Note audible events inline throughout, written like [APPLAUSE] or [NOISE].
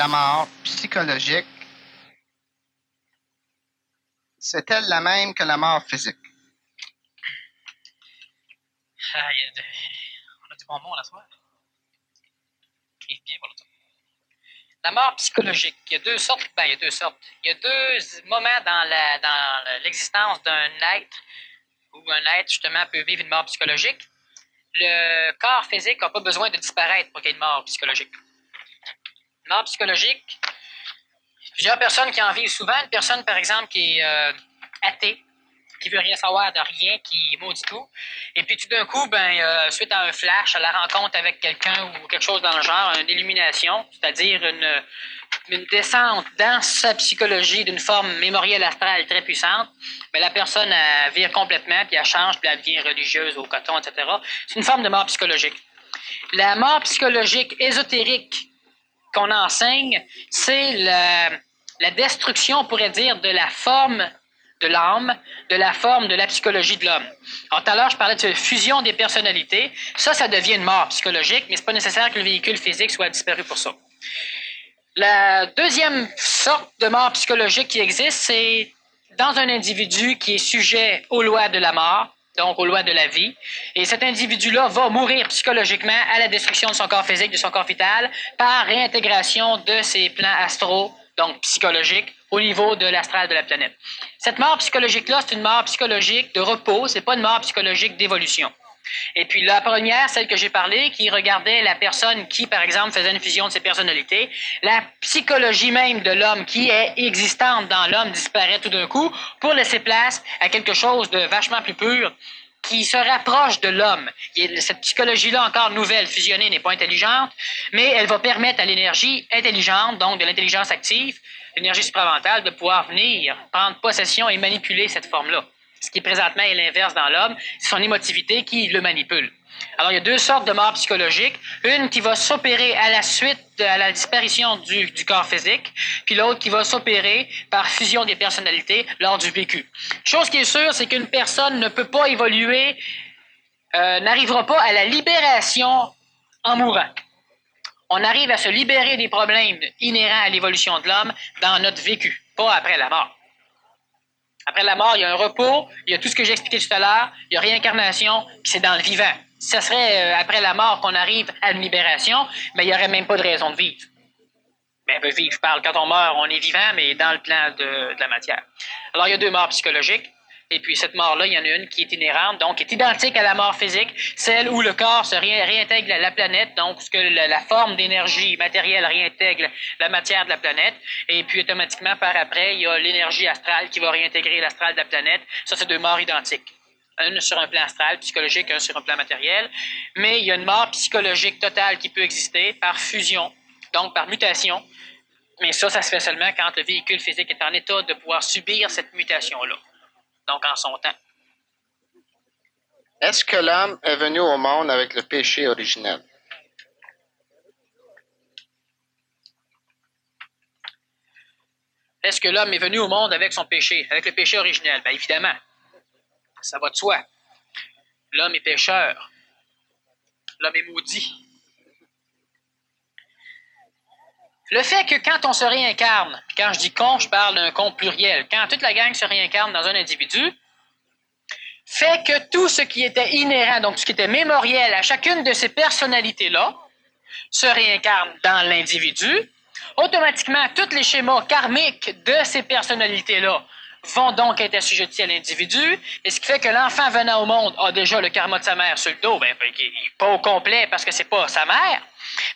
la mort psychologique, c'est-elle la même que la mort physique? On a du bonbon la soirée. La mort psychologique. Il y a deux sortes. Ben, il y a deux sortes. Il y a deux moments dans la- dans l'existence d'un être où un être, justement, peut vivre une mort psychologique. Le corps physique n'a pas besoin de disparaître pour qu'il y ait une mort psychologique. Mort psychologique, plusieurs personnes qui en vivent souvent. Une personne, par exemple, qui est euh, athée, qui veut rien savoir de rien, qui maudit tout. Et puis tout d'un coup, ben, euh, suite à un flash, à la rencontre avec quelqu'un ou quelque chose dans le genre, une illumination, c'est-à-dire une, une descente dans sa psychologie d'une forme mémorielle astrale très puissante, ben, la personne elle vire complètement, puis elle change, puis elle devient religieuse au coton, etc. C'est une forme de mort psychologique. La mort psychologique ésotérique qu'on enseigne, c'est la, destruction, on pourrait dire, de la forme de l'âme, de la forme de la psychologie de l'homme. Alors, tout à l'heure, je parlais de fusion des personnalités. Ça, ça devient une mort psychologique, mais c'est pas nécessaire que le véhicule physique soit disparu pour ça. La deuxième sorte de mort psychologique qui existe, c'est dans un individu qui est sujet aux lois de la mort, donc aux lois de la vie. Et cet individu-là va mourir psychologiquement à la destruction de son corps physique, de son corps vital, par réintégration de ses plans astraux, donc psychologiques, au niveau de l'astral de la planète. Cette mort psychologique-là, c'est une mort psychologique de repos, c'est pas une mort psychologique d'évolution. Et puis la première, celle que j'ai parlé, qui regardait la personne qui, par exemple, faisait une fusion de ses personnalités, la psychologie même de l'homme qui est existante dans l'homme disparaît tout d'un coup pour laisser place à quelque chose de vachement plus pur qui se rapproche de l'homme. Cette psychologie-là, encore nouvelle, fusionnée, n'est pas intelligente, mais elle va permettre à l'énergie intelligente, donc de l'intelligence active, l'énergie supramentale, de pouvoir venir prendre possession et manipuler cette forme-là. Ce qui présentement est l'inverse dans l'homme, c'est son émotivité qui le manipule. Alors, il y a deux sortes de morts psychologiques. Une qui va s'opérer à la suite de la disparition du, du corps physique, puis l'autre qui va s'opérer par fusion des personnalités lors du vécu. Chose qui est sûre, c'est qu'une personne ne peut pas évoluer, euh, n'arrivera pas à la libération en mourant. On arrive à se libérer des problèmes inhérents à l'évolution de l'homme dans notre vécu, pas après la mort. Après la mort, il y a un repos, il y a tout ce que j'ai expliqué tout à l'heure, il y a réincarnation, puis c'est dans le vivant. Ce serait euh, après la mort qu'on arrive à une libération, mais il n'y aurait même pas de raison de vivre. Ben, vivre, je parle, quand on meurt, on est vivant, mais dans le plan de la matière. Alors, il y a deux morts psychologiques. Et puis, cette mort-là, il y en a une qui est inhérente, donc qui est identique à la mort physique, celle où le corps se ré- réintègre à la planète, donc ce que la, la forme d'énergie matérielle réintègre la matière de la planète. Et puis, automatiquement, par après, il y a l'énergie astrale qui va réintégrer l'astral de la planète. Ça, c'est deux morts identiques. Une sur un plan astral, psychologique, un sur un plan matériel. Mais il y a une mort psychologique totale qui peut exister par fusion, donc par mutation. Mais ça, ça se fait seulement quand le véhicule physique est en état de pouvoir subir cette mutation-là. Donc, en son temps. Est-ce que l'homme est venu au monde avec le péché originel? Est-ce que l'homme est venu au monde avec son péché, avec le péché originel? Bien évidemment. Ça va de soi. L'homme est pécheur. L'homme est maudit. Le fait que quand on se réincarne, quand je dis con, je parle d'un con pluriel, quand toute la gang se réincarne dans un individu, fait que tout ce qui était inhérent, donc ce qui était mémoriel à chacune de ces personnalités-là, se réincarne dans l'individu, automatiquement, tous les schémas karmiques de ces personnalités-là vont donc être assujettis à l'individu, et ce qui fait que l'enfant venant au monde a déjà le karma de sa mère sur le dos, ben, ben, qui est pas au complet parce que c'est pas sa mère,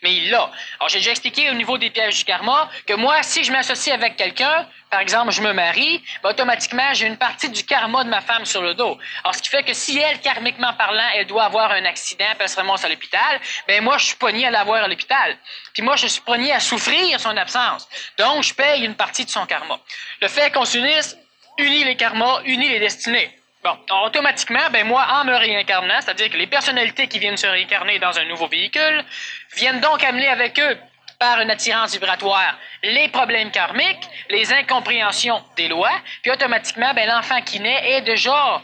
mais il l'a. Alors, j'ai déjà expliqué au niveau des pièges du karma que moi, si je m'associe avec quelqu'un, par exemple, je me marie, ben, automatiquement, j'ai une partie du karma de ma femme sur le dos. Alors, ce qui fait que si elle, karmiquement parlant, elle doit avoir un accident, puis elle se remonte à l'hôpital, ben moi, je suis pogné à l'avoir à l'hôpital. Puis moi, je suis pogné à souffrir son absence. Donc, je paye une partie de son karma. Le fait qu'on s'unisse unit les karmas, unit les destinées. Bon, automatiquement, ben moi, en me réincarnant, c'est-à-dire que les personnalités qui viennent se réincarner dans un nouveau véhicule viennent donc amener avec eux, par une attirance vibratoire, les problèmes karmiques, les incompréhensions des lois, puis automatiquement, ben l'enfant qui naît est déjà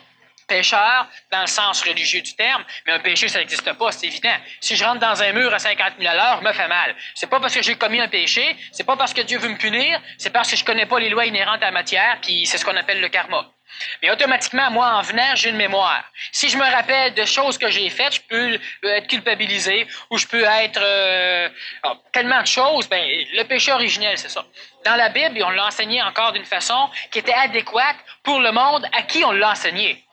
pécheur dans le sens religieux du terme, mais un péché, ça n'existe pas, c'est évident. Si je rentre dans un mur à 50 000 à l'heure, me fais mal. C'est pas parce que j'ai commis un péché, c'est pas parce que Dieu veut me punir, c'est parce que je connais pas les lois inhérentes à la matière, puis c'est ce qu'on appelle le karma. Mais automatiquement, moi, en venant, j'ai une mémoire. Si je me rappelle de choses que j'ai faites, je peux être culpabilisé ou je peux être euh, ah, tellement de choses. Ben, le péché originel, c'est ça. Dans la Bible, on l'a enseigné encore d'une façon qui était adéquate pour le monde à qui on l'a enseigné.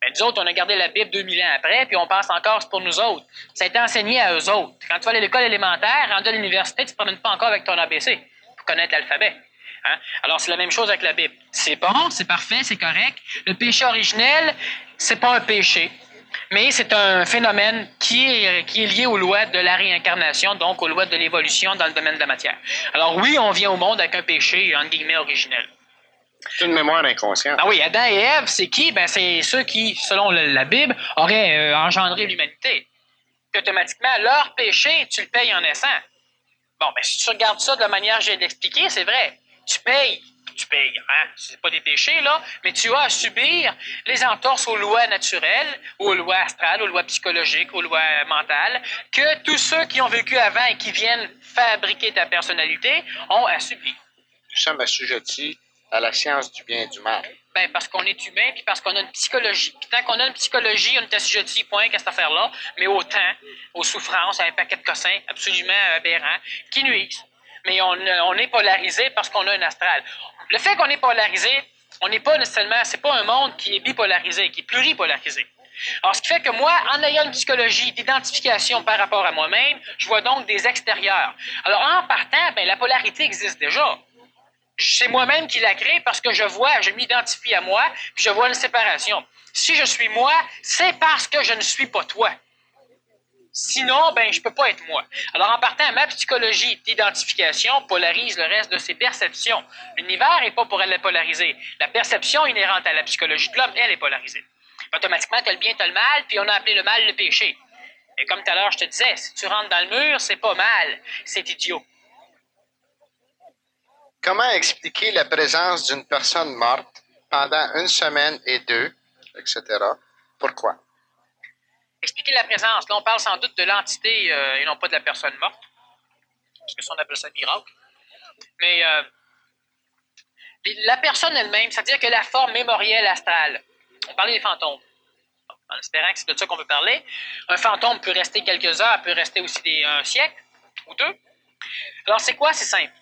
Ben, nous autres, on a gardé la Bible 2000 ans après, puis on pense encore c'est pour nous autres. Ça a été enseigné à eux autres. Quand tu vas à l'école élémentaire, rendu à l'université, tu ne te promènes pas encore avec ton ABC pour connaître l'alphabet. Hein? Alors, c'est la même chose avec la Bible. C'est bon, c'est parfait, c'est correct. Le péché originel, c'est pas un péché, mais c'est un phénomène qui est, qui est lié aux lois de la réincarnation, donc aux lois de l'évolution dans le domaine de la matière. Alors oui, on vient au monde avec un péché, entre guillemets, originel. C'est une mémoire inconsciente. Ah oui, Adam et Ève, c'est qui? Ben, c'est ceux qui, selon la Bible, auraient euh, engendré l'humanité. Puis automatiquement, leur péché, tu le payes en naissant. Bon, ben, si tu regardes ça de la manière que j'ai d'expliquer, c'est vrai. Tu payes, tu payes, hein? C'est pas des péchés, là, mais tu as à subir les entorses aux lois naturelles, aux lois astrales, aux lois psychologiques, aux lois mentales, que tous ceux qui ont vécu avant et qui viennent fabriquer ta personnalité ont à subir. Nous sommes assujettis à la science du bien et du mal? Ben, parce qu'on est humain, puis parce qu'on a une psychologie. Puis tant qu'on a une psychologie, on est assujetti, point, qu'à cette affaire-là, mais au temps, aux souffrances, à un paquet de cossins absolument aberrants, qui nuisent. Mais on, on est polarisé parce qu'on a un astral. Le fait qu'on est polarisé, on n'est pas nécessairement, c'est pas un monde qui est bipolarisé, qui est pluripolarisé. Alors, ce qui fait que moi, en ayant une psychologie d'identification par rapport à moi-même, je vois donc des extérieurs. Alors, en partant, ben, la polarité existe déjà c'est moi-même qui la crée parce que je vois, je m'identifie à moi, puis je vois une séparation. Si je suis moi, c'est parce que je ne suis pas toi. Sinon, ben, je peux pas être moi. Alors, en partant, ma psychologie d'identification polarise le reste de ses perceptions. L'univers n'est pas pour elle polariser. La perception inhérente à la psychologie de l'homme, elle est polarisée. Automatiquement, tu as le bien, tu as le mal, puis on a appelé le mal le péché. Et comme tout à l'heure, je te disais, si tu rentres dans le mur, c'est pas mal, c'est idiot. Comment expliquer la présence d'une personne morte pendant une semaine et deux, etc. Pourquoi? Expliquer la présence. Là, on parle sans doute de l'entité euh, et non pas de la personne morte. Parce que ça, on appelle ça miracle. Mais euh, la personne elle-même, c'est-à-dire que la forme mémorielle astrale. On parlait des fantômes. En espérant que c'est de ça qu'on veut parler. Un fantôme peut rester quelques heures, peut rester aussi un siècle ou deux. Alors, c'est quoi? C'est simple.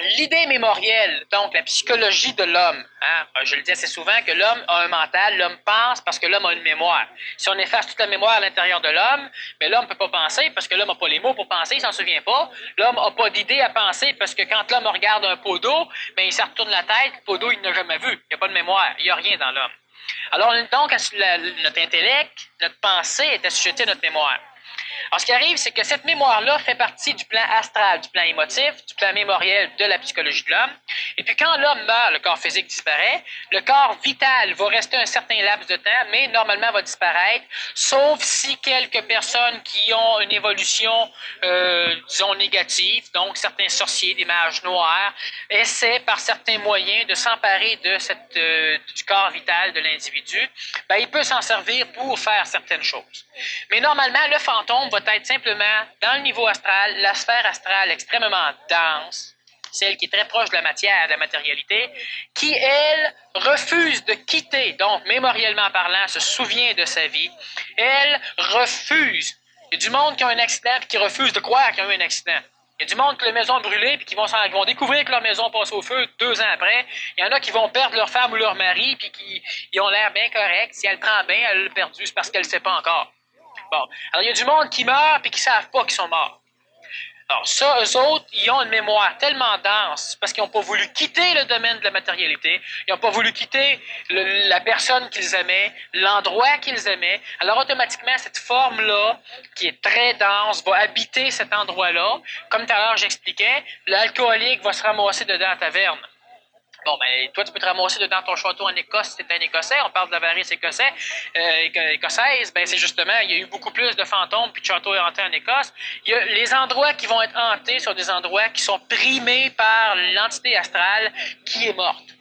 L'idée mémorielle, donc la psychologie de l'homme, hein, je le dis assez souvent que l'homme a un mental, l'homme pense parce que l'homme a une mémoire. Si on efface toute la mémoire à l'intérieur de l'homme, mais l'homme ne peut pas penser parce que l'homme n'a pas les mots pour penser, il s'en souvient pas. L'homme n'a pas d'idée à penser parce que quand l'homme regarde un pot d'eau, ben, il se retourne la tête, le pot d'eau, il n'a jamais vu. Il n'y a pas de mémoire, il n'y a rien dans l'homme. Alors donc, notre intellect, notre pensée est assujettie à notre mémoire. Alors, ce qui arrive, c'est que cette mémoire-là fait partie du plan astral, du plan émotif, du plan mémoriel de la psychologie de l'homme. Et puis, quand l'homme meurt, le corps physique disparaît, le corps vital va rester un certain laps de temps, mais normalement va disparaître, sauf si quelques personnes qui ont une évolution, euh, disons, négative, donc certains sorciers, des mages noirs, essaient par certains moyens de s'emparer de cette, euh, du corps vital de l'individu, ben, il peut s'en servir pour faire certaines choses. Mais normalement, le fantôme va être simplement, dans le niveau astral, la sphère astrale extrêmement dense, celle qui est très proche de la matière, de la matérialité, qui, elle, refuse de quitter, donc mémoriellement parlant, se souvient de sa vie, elle refuse. Il y a du monde qui a un accident et qui refuse de croire qu'ils ont eu un accident. Il y a du monde qui a la maison brûlée puis qui vont, découvrir que leur maison passe au feu deux ans après. Il y en a qui vont perdre leur femme ou leur mari puis qui ont l'air bien corrects. Si elle prend bien, elle l'a perdu, c'est parce qu'elle ne sait pas encore. Alors, il y a du monde qui meurt et qui ne savent pas qu'ils sont morts. Alors, ça, eux autres, ils ont une mémoire tellement dense parce qu'ils n'ont pas voulu quitter le domaine de la matérialité, ils n'ont pas voulu quitter la personne qu'ils aimaient, l'endroit qu'ils aimaient. Alors, automatiquement, cette forme-là, qui est très dense, va habiter cet endroit-là. Comme tout à l'heure, j'expliquais, l'alcoolique va se ramasser dedans à taverne. Bon, ben, toi, tu peux te ramasser dedans ton château en Écosse tu un Écossais. On parle de la varice écossais, euh, écossaise. Ben, c'est justement, il y a eu beaucoup plus de fantômes puis de châteaux hantés en Écosse. Il y a les endroits qui vont être hantés sur des endroits qui sont primés par l'entité astrale qui est morte.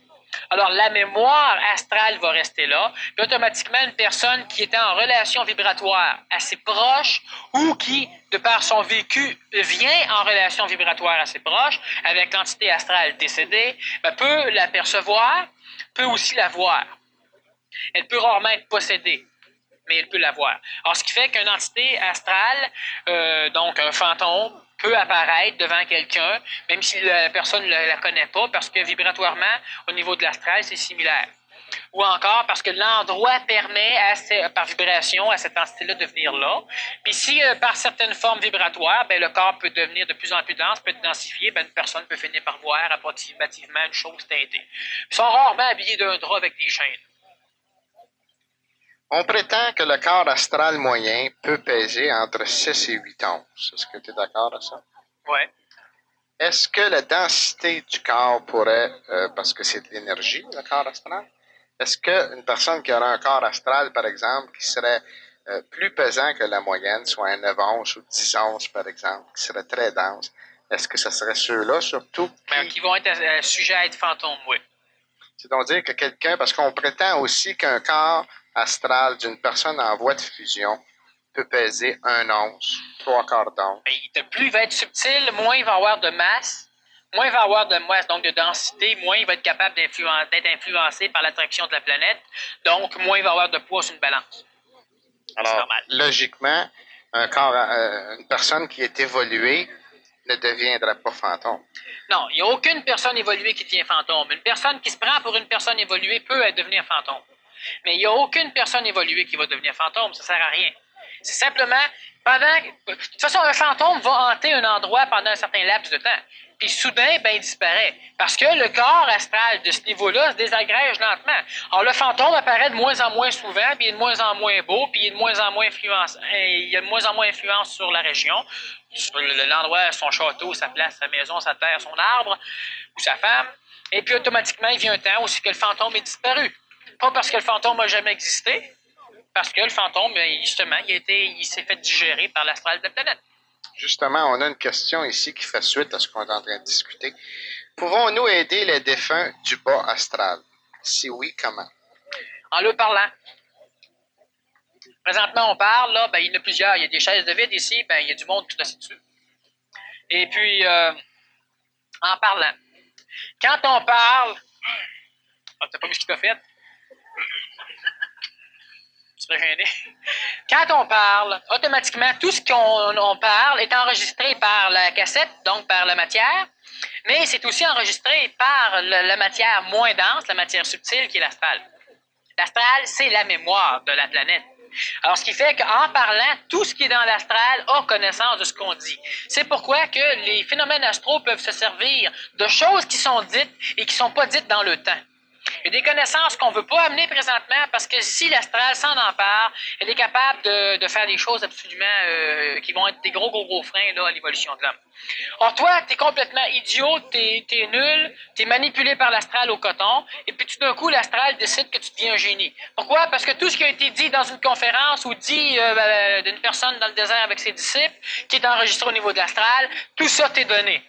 Alors, la mémoire astrale va rester là, automatiquement, une personne qui était en relation vibratoire assez proche ou qui, de par son vécu, vient en relation vibratoire assez proche avec l'entité astrale décédée, ben, peut l'apercevoir, peut aussi la voir. Elle peut rarement être possédée, mais elle peut la voir. Ce qui fait qu'une entité astrale, euh, donc un fantôme, peut apparaître devant quelqu'un, même si la personne ne la, connaît pas, parce que vibratoirement, au niveau de l'astral, c'est similaire. Ou encore parce que l'endroit permet à, par vibration à cette entité-là de venir là. Puis si euh, par certaines formes vibratoires, ben, le corps peut devenir de plus en plus dense, peut être densifié, ben, une personne peut finir par voir approximativement une chose teintée. Ils sont rarement habillés d'un drap avec des chaînes. On prétend que le corps astral moyen peut peser entre 6 et 8 onces. Est-ce que tu es d'accord avec ça? Oui. Est-ce que la densité du corps pourrait, euh, parce que c'est de l'énergie, le corps astral, est-ce qu'une personne qui aurait un corps astral, par exemple, qui serait euh, plus pesant que la moyenne, soit un 9 onces ou 10 onces, par exemple, qui serait très dense, est-ce que ce serait ceux-là surtout? Qui, qui vont être euh, sujets à être fantômes, oui. C'est donc dire que quelqu'un, parce qu'on prétend aussi qu'un corps astral d'une personne en voie de fusion peut peser un once, trois quarts d'once. plus il va être subtil, moins il va avoir de masse, moins il va avoir de masse, donc de densité, moins il va être capable d'être influencé par l'attraction de la planète, donc moins il va avoir de poids sur une balance. Alors, logiquement, un corps, euh, une personne qui est évoluée ne deviendra pas fantôme. Non, il n'y a aucune personne évoluée qui devient fantôme. Une personne qui se prend pour une personne évoluée peut devenir fantôme. Mais il n'y a aucune personne évoluée qui va devenir fantôme. Ça ne sert à rien. C'est simplement, pendant. De toute façon, un fantôme va hanter un endroit pendant un certain laps de temps. Puis soudain, ben, il disparaît. Parce que le corps astral de ce niveau-là se désagrège lentement. Alors, le fantôme apparaît de moins en moins souvent, puis il est de moins en moins beau, puis il est de moins en moins influence, il a de moins en moins influence sur la région, sur l'endroit, son château, sa place, sa maison, sa terre, son arbre, ou sa femme. Et puis, automatiquement, il vient un temps où que le fantôme est disparu. Pas parce que le fantôme n'a jamais existé, parce que le fantôme, ben, justement, il, il s'est fait digérer par l'astral de la planète. Justement, on a une question ici qui fait suite à ce qu'on est en train de discuter. Pouvons-nous aider les défunts du bas astral? Si oui, comment? En le parlant. Présentement, on parle, là, ben, il y en a plusieurs. Il y a des chaises de vide ici, ben, il y a du monde tout assis dessus. Et puis, euh, en parlant. Quand on parle. Ah, t'as pas vu ce qu'il a fait? Quand on parle, automatiquement, tout ce qu'on parle est enregistré par la cassette, donc par la matière, mais c'est aussi enregistré par la matière moins dense, la matière subtile qui est l'astral. L'astral, c'est la mémoire de la planète. Alors, ce qui fait qu'en parlant, tout ce qui est dans l'astral a connaissance de ce qu'on dit. C'est pourquoi que les phénomènes astraux peuvent se servir de choses qui sont dites et qui ne sont pas dites dans le temps. Il des connaissances qu'on ne veut pas amener présentement parce que si l'astral s'en empare, elle est capable de, de, faire des choses absolument euh, qui vont être des gros, gros, gros freins là, à l'évolution de l'homme. Or, toi, tu es complètement idiot, tu es, nul, tu es manipulé par l'astral au coton, et puis tout d'un coup, l'astral décide que tu deviens un génie. Pourquoi? Parce que tout ce qui a été dit dans une conférence ou dit euh, ben, d'une personne dans le désert avec ses disciples, qui est enregistré au niveau de l'astral, tout ça t'est donné.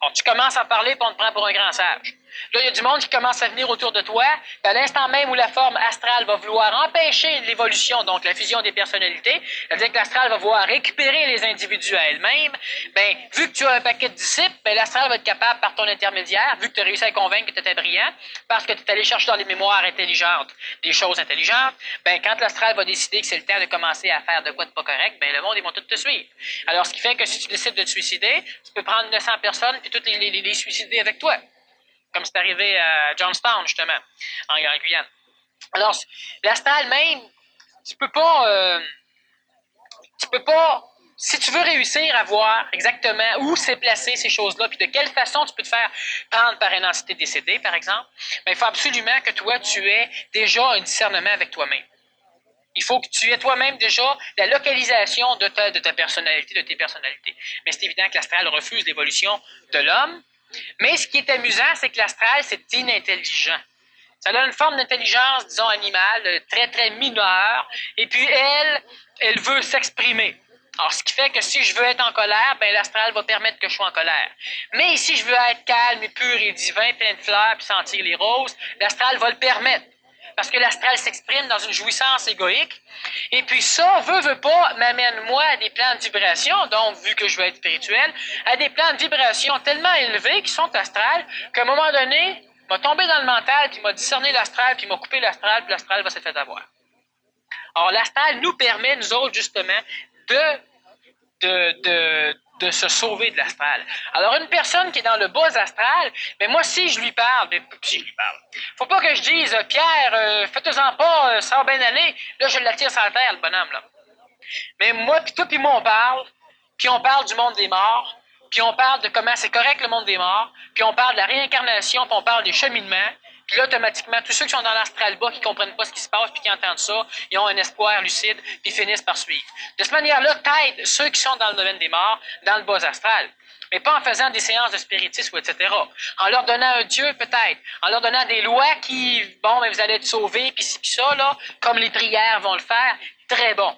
Alors, tu commences à parler, puis on te prend pour un grand sage. Là, il y a du monde qui commence à venir autour de toi. à l'instant même où la forme astrale va vouloir empêcher l'évolution, donc la fusion des personnalités, c'est-à-dire que l'astral va vouloir récupérer les individus à elle-même, ben, vu que tu as un paquet de disciples, ben, l'astral va être capable, par ton intermédiaire, vu que tu as réussi à convaincre que tu étais brillant, parce que tu es allé chercher dans les mémoires intelligentes des choses intelligentes, ben, quand l'astral va décider que c'est le temps de commencer à faire de quoi de pas correct, ben, le monde, ils vont tout te suivre. Alors, ce qui fait que si tu décides de te suicider, tu peux prendre 900 personnes puis toutes les suicider avec toi comme c'est arrivé à Johnstown, justement, en, Guyane. Alors, l'astral même, tu peux pas, euh, tu peux pas, si tu veux réussir à voir exactement où s'est placé ces choses-là, puis de quelle façon tu peux te faire prendre par une entité décédée, par exemple, ben, il faut absolument que toi, tu aies déjà un discernement avec toi-même. Il faut que tu aies toi-même déjà la localisation de ta, de ta personnalité, de tes personnalités. Mais c'est évident que l'astral refuse l'évolution de l'homme, mais ce qui est amusant, c'est que l'astral, c'est inintelligent. Ça a une forme d'intelligence, disons, animale, très, très mineure. Et puis, elle, elle veut s'exprimer. Alors, ce qui fait que si je veux être en colère, ben l'astral va permettre que je sois en colère. Mais si je veux être calme et pur et divin, plein de fleurs, puis sentir les roses, l'astral va le permettre. Parce que l'astral s'exprime dans une jouissance égoïque. Et puis ça, veut, veut pas, m'amène moi à des plans de vibration, donc vu que je veux être spirituel, à des plans de vibration tellement élevés qui sont astrales, qu'à un moment donné, m'a tombé dans le mental, puis m'a discerné l'astral, puis m'a coupé l'astral, puis l'astral va se faire avoir. Alors, l'astral nous permet, nous autres, justement, de, de, de, se sauver de l'astral. Alors, une personne qui est dans le bas astral, mais moi, si je lui parle, mais si je lui parle, faut pas que je dise, Pierre, euh, faites-en pas, euh, ça va bien aller. Là, je l'attire sur la terre, le bonhomme, là. Mais moi, puis toi, puis moi, on parle, puis on parle du monde des morts, puis on parle de comment c'est correct le monde des morts, puis on parle de la réincarnation, puis on parle des cheminements, puis là, automatiquement, tous ceux qui sont dans l'astral bas, qui comprennent pas ce qui se passe, puis qui entendent ça, ils ont un espoir lucide, puis finissent par suivre. De cette manière-là, t'aides ceux qui sont dans le domaine des morts, dans le bas astral. Mais pas en faisant des séances de spiritisme, etc. En leur donnant un Dieu, peut-être. En leur donnant des lois qui, bon, mais vous allez être sauvés, puis ci, puis ça, là, comme les prières vont le faire. Très bon.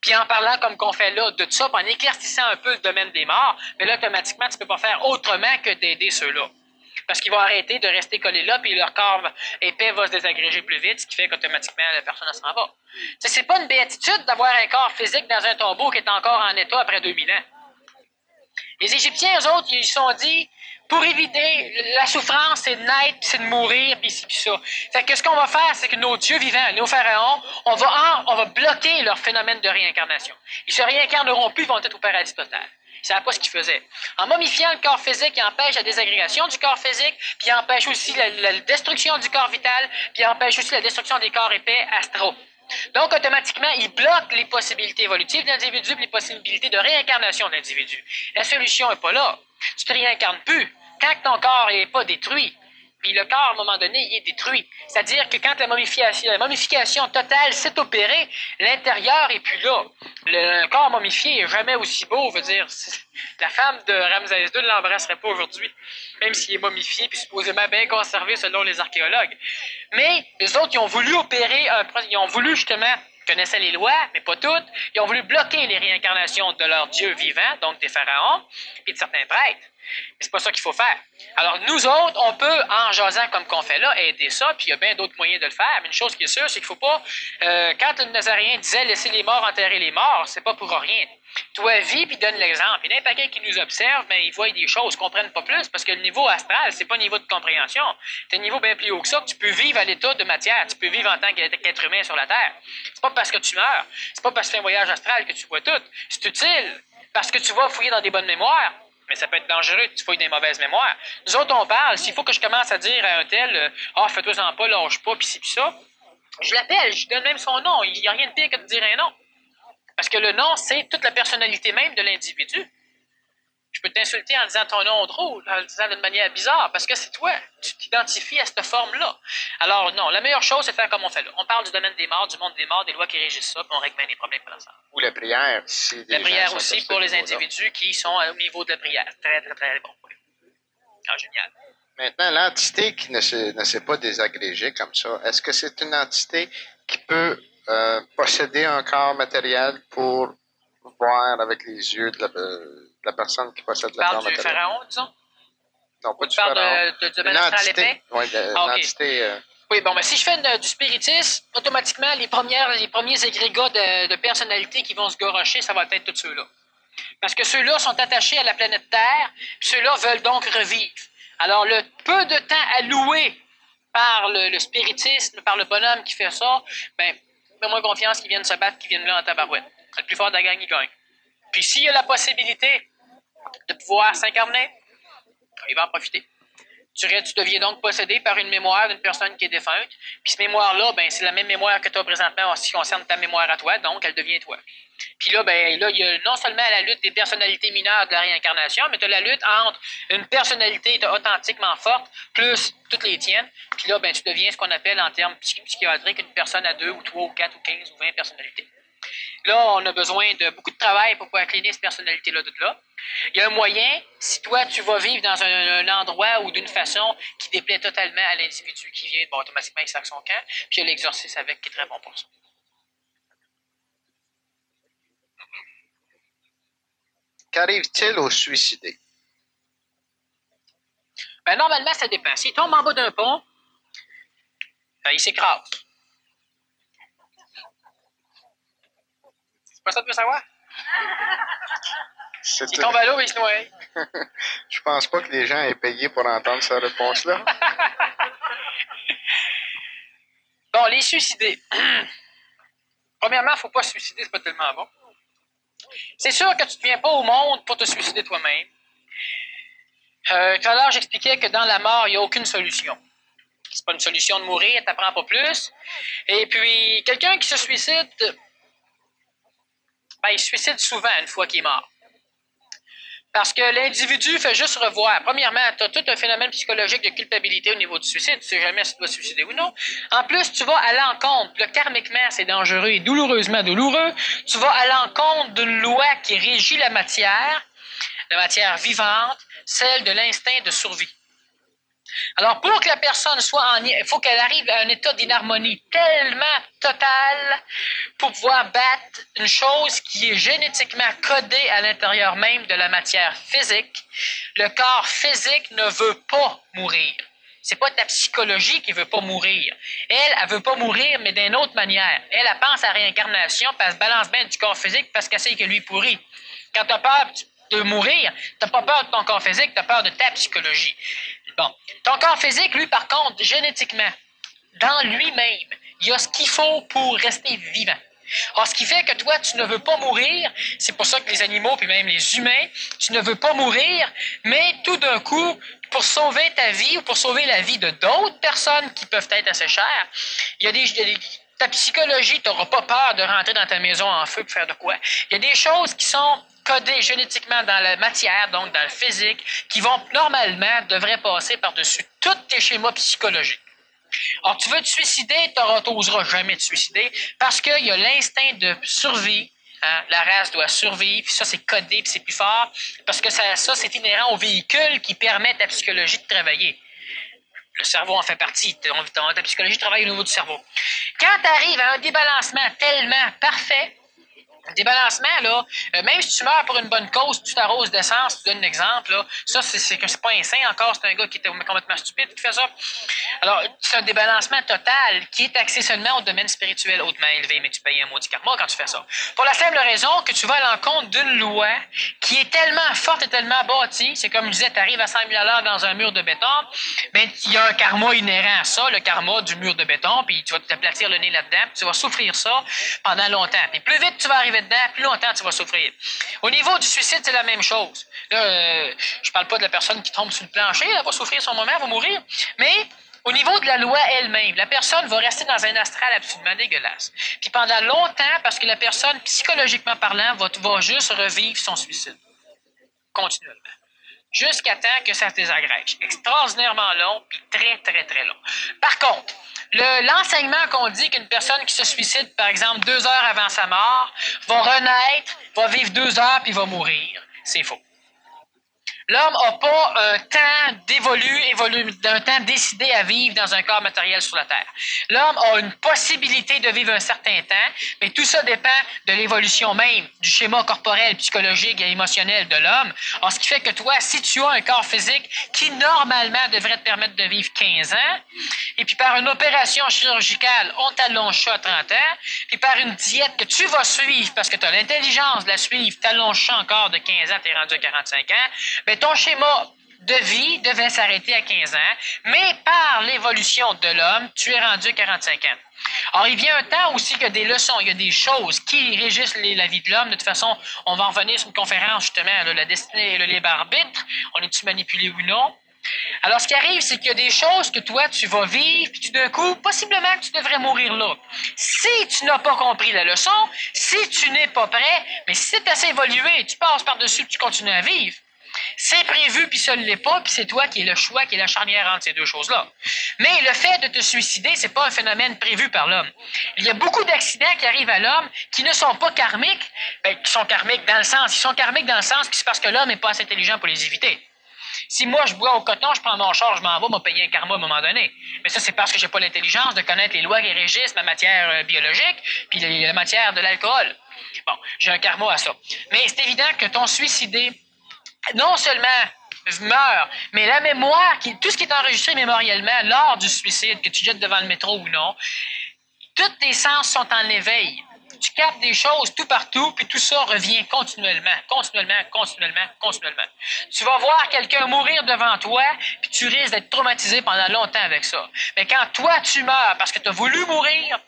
Puis en parlant comme qu'on fait là de tout ça, en éclaircissant un peu le domaine des morts, mais là, automatiquement, tu peux pas faire autrement que d'aider ceux-là. Parce qu'ils vont arrêter de rester collés là, puis leur corps épais va se désagréger plus vite, ce qui fait qu'automatiquement, la personne s'en va. C'est pas une béatitude d'avoir un corps physique dans un tombeau qui est encore en état après 2000 ans. Les Égyptiens, eux autres, ils se sont dit, pour éviter la souffrance, c'est de naître, c'est de mourir, puis puis ça. Fait que ce qu'on va faire, c'est que nos dieux vivants, nos pharaons, on va, on va bloquer leur phénomène de réincarnation. Ils se réincarneront plus, ils vont être au paradis total. Ne pas ce qu'ils faisaient. En momifiant le corps physique, il empêche la désagrégation du corps physique, puis il empêche aussi la, destruction du corps vital, puis il empêche aussi la destruction des corps épais astraux. Donc, automatiquement, il bloque les possibilités évolutives de l'individu les possibilités de réincarnation de l'individu. La solution n'est pas là. Tu te réincarnes plus. Quand ton corps n'est pas détruit, puis le corps, à un moment donné, il est détruit. C'est-à-dire que quand la momification, la momification totale s'est opérée, l'intérieur est plus là. Le corps momifié est jamais aussi beau. Veut dire, la femme de Ramsès II ne l'embrasserait pas aujourd'hui, même s'il est momifié puis supposément bien conservé selon les archéologues. Mais les autres, ils ont voulu opérer un, ils ont voulu justement connaissaient les lois, mais pas toutes. Ils ont voulu bloquer les réincarnations de leurs dieux vivants, donc des pharaons, puis de certains prêtres. C'est pas ça qu'il faut faire. Alors, nous autres, on peut, en jasant comme qu'on fait là, aider ça, puis il y a bien d'autres moyens de le faire. Mais une chose qui est sûre, c'est qu'il faut pas. Euh, quand le Nazaréen disait laisser les morts enterrer les morts, c'est pas pour rien. Toi, vis puis donne l'exemple. Il y a un paquet qui nous observe, mais ils voient des choses, comprennent pas plus, parce que le niveau astral, c'est pas un niveau de compréhension. C'est un niveau bien plus haut que ça, que tu peux vivre à l'état de matière. Tu peux vivre en tant qu'être humain sur la Terre. C'est pas parce que tu meurs, c'est pas parce que tu fais un voyage astral que tu vois tout. C'est utile, parce que tu vas fouiller dans des bonnes mémoires, mais ça peut être dangereux, tu fouilles des mauvaises mémoires. Nous autres, on parle, s'il faut que je commence à dire à un tel, euh, ah, fais-toi-en pas, lâche pas, pis ci, pis ça, je l'appelle, je donne même son nom. Il n'y a rien de pire que de dire un nom. Parce que le nom, c'est toute la personnalité même de l'individu. Je peux t'insulter en disant ton nom drôle, en le disant d'une manière bizarre, parce que c'est toi. Tu t'identifies à cette forme-là. Alors, non, la meilleure chose, c'est de faire comme on fait là. On parle du domaine des morts, du monde des morts, des lois qui régissent ça, puis on règle bien les problèmes ça. Ou la prière, si La prière aussi pour les individus qui sont au niveau de la prière. Très, très, très bon. Ah, génial. Maintenant, l'entité qui ne s'est pas désagrégée comme ça, est-ce que c'est une entité qui peut euh, posséder un corps matériel pour voir avec les yeux de la, personne qui possède corps matériel. Tu parles du pharaon, disons? Non, pas du pharaon. Tu parles de, de, entité. Oui, ah, euh, Oui, bon, mais si je fais du spiritisme, automatiquement, les, premières, les premiers égrégats de, de personnalité qui vont se gorocher, ça va être tous ceux-là. Parce que ceux-là sont attachés à la planète Terre, ceux-là veulent donc revivre. Alors, le peu de temps alloué par le, le spiritisme, par le bonhomme qui fait ça, ben, fais-moi confiance qu'ils viennent se battre, qu'ils viennent là en tabarouette. Le plus fort de la gang, il gagne. Puis s'il y a la possibilité de pouvoir s'incarner, il va en profiter. Tu, deviens donc possédé par une mémoire d'une personne qui est défunte. Puis cette mémoire-là, ben, c'est la même mémoire que tu as présentement en ce qui concerne ta mémoire à toi, donc elle devient toi. Puis là, ben, là, il y a non seulement la lutte des personnalités mineures de la réincarnation, mais tu as la lutte entre une personnalité authentiquement forte plus toutes les tiennes. Puis là, ben, tu deviens ce qu'on appelle en termes psychiatriques une personne à deux ou trois ou quatre ou quinze ou vingt personnalités. Là, on a besoin de beaucoup de travail pour pouvoir cleaner cette personnalité-là de là. Il y a un moyen, si toi, tu vas vivre dans un, endroit ou d'une façon qui déplaît totalement à l'individu qui vient, bon, automatiquement, il sac son camp, puis il y a l'exorcisme avec qui est très bon pour ça. qu'arrive-t-il aux suicidés? Ben, normalement, ça dépend. S'il tombe en bas d'un pont, ben, il s'écrase. Pas ça tu veux savoir? C'est S'il tombe à l'eau, il se noie. [LAUGHS] Je pense pas que les gens aient payé pour entendre cette réponse-là. [LAUGHS] Bon, les suicidés. [CLEARS THROAT] Premièrement, il ne faut pas se suicider, c'est pas tellement bon. C'est sûr que tu ne viens pas au monde pour te suicider toi-même. Euh, tout à l'heure, j'expliquais que dans la mort, il n'y a aucune solution. C'est pas une solution de mourir, tu n'apprends pas plus. Et puis, quelqu'un qui se suicide, ben, il se suicide souvent une fois qu'il est mort. Parce que l'individu fait juste revoir. Premièrement, tu as tout un phénomène psychologique de culpabilité au niveau du suicide. Tu sais jamais si tu dois suicider ou non. En plus, tu vas à l'encontre. Le karmiquement, c'est dangereux et douloureusement douloureux. Tu vas à l'encontre d'une loi qui régit la matière, la matière vivante, celle de l'instinct de survie. Alors, pour que la personne soit en... Il faut qu'elle arrive à un état d'inharmonie tellement total pour pouvoir battre une chose qui est génétiquement codée à l'intérieur même de la matière physique. Le corps physique ne veut pas mourir. C'est pas ta psychologie qui veut pas mourir. Elle, elle veut pas mourir, mais d'une autre manière. Elle, elle pense à réincarnation, puis elle se balance bien du corps physique parce qu'elle sait que lui pourrit. Quand tu as peur de mourir, tu pas peur de ton corps physique, tu as peur de ta psychologie. Bon. Ton corps physique, lui, par contre, génétiquement, dans lui-même, il y a ce qu'il faut pour rester vivant. Alors, ce qui fait que toi, tu ne veux pas mourir, c'est pour ça que les animaux, puis même les humains, tu ne veux pas mourir, mais tout d'un coup, pour sauver ta vie ou pour sauver la vie de d'autres personnes qui peuvent être assez chères, il y a des, ta psychologie, tu n'auras pas peur de rentrer dans ta maison en feu pour faire de quoi. Il y a des choses qui sont codés génétiquement dans la matière, donc dans le physique, qui vont normalement, devraient passer par-dessus tous tes schémas psychologiques. Alors, tu veux te suicider, tu n'oseras jamais te suicider parce qu'il y a l'instinct de survie. Hein, la race doit survivre, puis ça, c'est codé, puis c'est plus fort, parce que ça, c'est inhérent au véhicule qui permet à ta psychologie de travailler. Le cerveau en fait partie. Ta psychologie travaille au niveau du cerveau. Quand tu arrives à un débalancement tellement parfait, Débalancement, là, euh, même si tu meurs pour une bonne cause, tu t'arroses d'essence, tu donnes un exemple, là, ça, c'est que c'est pas un encore, c'est un gars qui était complètement stupide qui fait ça. Alors, c'est un débalancement total qui est axé seulement au domaine spirituel hautement élevé, mais tu payes un maudit karma quand tu fais ça. Pour la simple raison que tu vas à l'encontre d'une loi qui est tellement forte et tellement bâtie, c'est comme je disais, tu arrives à 100 000 à dans un mur de béton, mais il y a un karma inhérent à ça, le karma du mur de béton, puis tu vas t'aplatir le nez là-dedans, puis tu vas souffrir ça pendant longtemps. Et plus vite tu vas arriver dedans, plus longtemps tu vas souffrir. Au niveau du suicide, c'est la même chose. Là, euh, je parle pas de la personne qui tombe sur le plancher, elle va souffrir son moment, elle va mourir. Mais au niveau de la loi elle-même, la personne va rester dans un astral absolument dégueulasse. Puis pendant longtemps, parce que la personne, psychologiquement parlant, va, va juste revivre son suicide. Continuellement jusqu'à temps que ça se désagrège. Extraordinairement long, puis très, très, très long. Par contre, l'enseignement qu'on dit qu'une personne qui se suicide, par exemple, deux heures avant sa mort, va renaître, va vivre deux heures, puis va mourir, c'est faux. L'homme n'a pas un temps d'évoluer, un temps décidé à vivre dans un corps matériel sur la Terre. L'homme a une possibilité de vivre un certain temps, mais tout ça dépend de l'évolution même du schéma corporel, psychologique et émotionnel de l'homme. Ce qui fait que toi, si tu as un corps physique qui normalement devrait te permettre de vivre 15 ans, et puis par une opération chirurgicale, on t'allonge ça à 30 ans, puis par une diète que tu vas suivre parce que tu as l'intelligence de la suivre, t'allonges ça encore de 15 ans, tu es rendu à 45 ans, ben ton schéma de vie devait s'arrêter à 15 ans, mais par l'évolution de l'homme, tu es rendu à 45 ans. Alors, il vient un temps aussi qu'il y a des leçons, il y a des choses qui régissent la vie de l'homme. De toute façon, on va en revenir sur une conférence, justement, la destinée et le libre arbitre. On est-tu manipulé ou non? Alors, ce qui arrive, c'est qu'il y a des choses que toi, tu vas vivre, puis tout d'un coup, possiblement que tu devrais mourir là. Si tu n'as pas compris la leçon, si tu n'es pas prêt, mais si c'est assez évolué, tu passes par-dessus, tu continues à vivre, c'est prévu, puis ça ne l'est pas, puis c'est toi qui es le choix, qui est la charnière entre ces deux choses-là. Mais le fait de te suicider, c'est pas un phénomène prévu par l'homme. Il y a beaucoup d'accidents qui arrivent à l'homme qui ne sont pas karmiques, ben, qui sont karmiques dans le sens, ils sont karmiques dans le sens que c'est parce que l'homme n'est pas assez intelligent pour les éviter. Si moi, je bois au coton, je prends mon char, je m'en vais, me payer un karma à un moment donné. Mais ça, c'est parce que j'ai pas l'intelligence de connaître les lois qui régissent ma matière euh, biologique, puis la matière de l'alcool. Bon, j'ai un karma à ça. Mais c'est évident que ton suicidé, non seulement meurt, mais la mémoire, qui, tout ce qui est enregistré mémoriellement lors du suicide, que tu jettes devant le métro ou non, tous tes sens sont en éveil tu captes des choses tout partout, puis tout ça revient continuellement, continuellement, continuellement, continuellement. Tu vas voir quelqu'un mourir devant toi, puis tu risques d'être traumatisé pendant longtemps avec ça. Mais quand toi, tu meurs parce que tu as voulu mourir,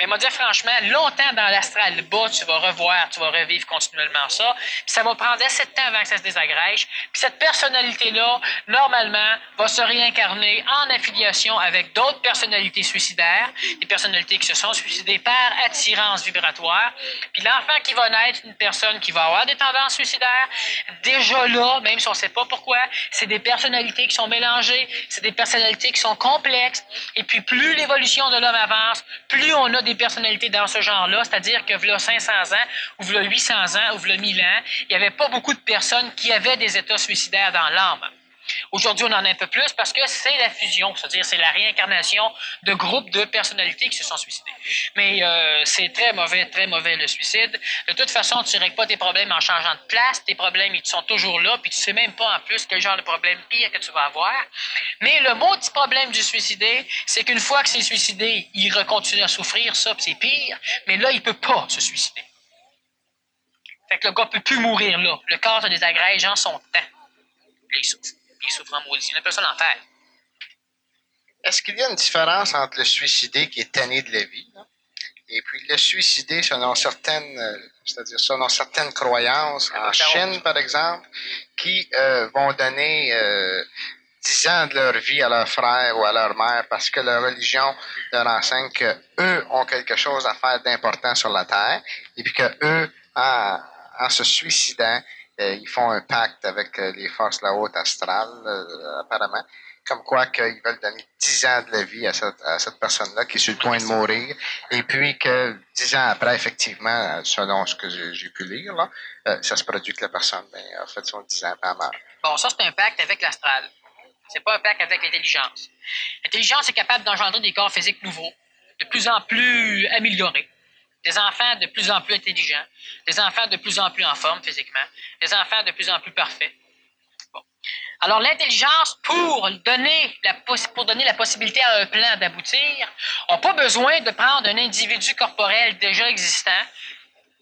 mais moi dire franchement, longtemps dans l'astral bas, tu vas revoir, tu vas revivre continuellement ça, puis ça va prendre assez de temps avant que ça se désagrège, puis cette personnalité-là, normalement, va se réincarner en affiliation avec d'autres personnalités suicidaires, des personnalités qui se sont suicidées par attirance vibratoire puis l'enfant qui va naître, une personne qui va avoir des tendances suicidaires, déjà là, même si on ne sait pas pourquoi, c'est des personnalités qui sont mélangées, c'est des personnalités qui sont complexes. Et puis plus l'évolution de l'homme avance, plus on a des personnalités dans ce genre-là, c'est-à-dire que v'là 500 ans, ou v'là 800 ans, ou v'là 1000 ans, il n'y avait pas beaucoup de personnes qui avaient des états suicidaires dans l'âme. Aujourd'hui, on en a un peu plus parce que c'est la fusion, c'est-à-dire c'est la réincarnation de groupes de personnalités qui se sont suicidées. Mais euh, c'est très mauvais, très mauvais le suicide. De toute façon, tu ne règles pas tes problèmes en changeant de place. Tes problèmes, ils sont toujours là, puis tu sais même pas en plus quel genre de problème pire que tu vas avoir. Mais le petit problème du suicidé, c'est qu'une fois que c'est suicidé, il continue à souffrir, ça, c'est pire. Mais là, il peut pas se suicider. Fait que le gars peut plus mourir là. Le corps se désagrège en son temps. il souffre souffrant maudit. On appelle ça l'enfer. Est-ce qu'il y a une différence entre le suicidé qui est tanné de la vie et puis le suicidé selon certaines, euh, c'est-à-dire selon certaines croyances, en Chine par exemple, qui euh, vont donner euh, 10 ans de leur vie à leur frère ou à leur mère parce que leur religion leur enseigne qu'eux ont quelque chose à faire d'important sur la terre et puis que eux, en, en se suicidant, ils font un pacte avec euh, les forces la haute astrale, euh, apparemment, comme quoi qu'ils veulent donner 10 ans de la vie à cette, à cette personne-là qui est sur le point de mourir, et puis que 10 ans après, effectivement, selon ce que j'ai pu lire, là, ça se produit que la personne ben, a fait son 10 ans pas meurt. Bon, ça, c'est un pacte avec l'astral. C'est pas un pacte avec l'intelligence. L'intelligence est capable d'engendrer des corps physiques nouveaux, de plus en plus améliorés des enfants de plus en plus intelligents, des enfants de plus en plus en forme physiquement, des enfants de plus en plus parfaits. Bon. Alors l'intelligence, pour donner, la, pour donner la possibilité à un plan d'aboutir, n'a pas besoin de prendre un individu corporel déjà existant,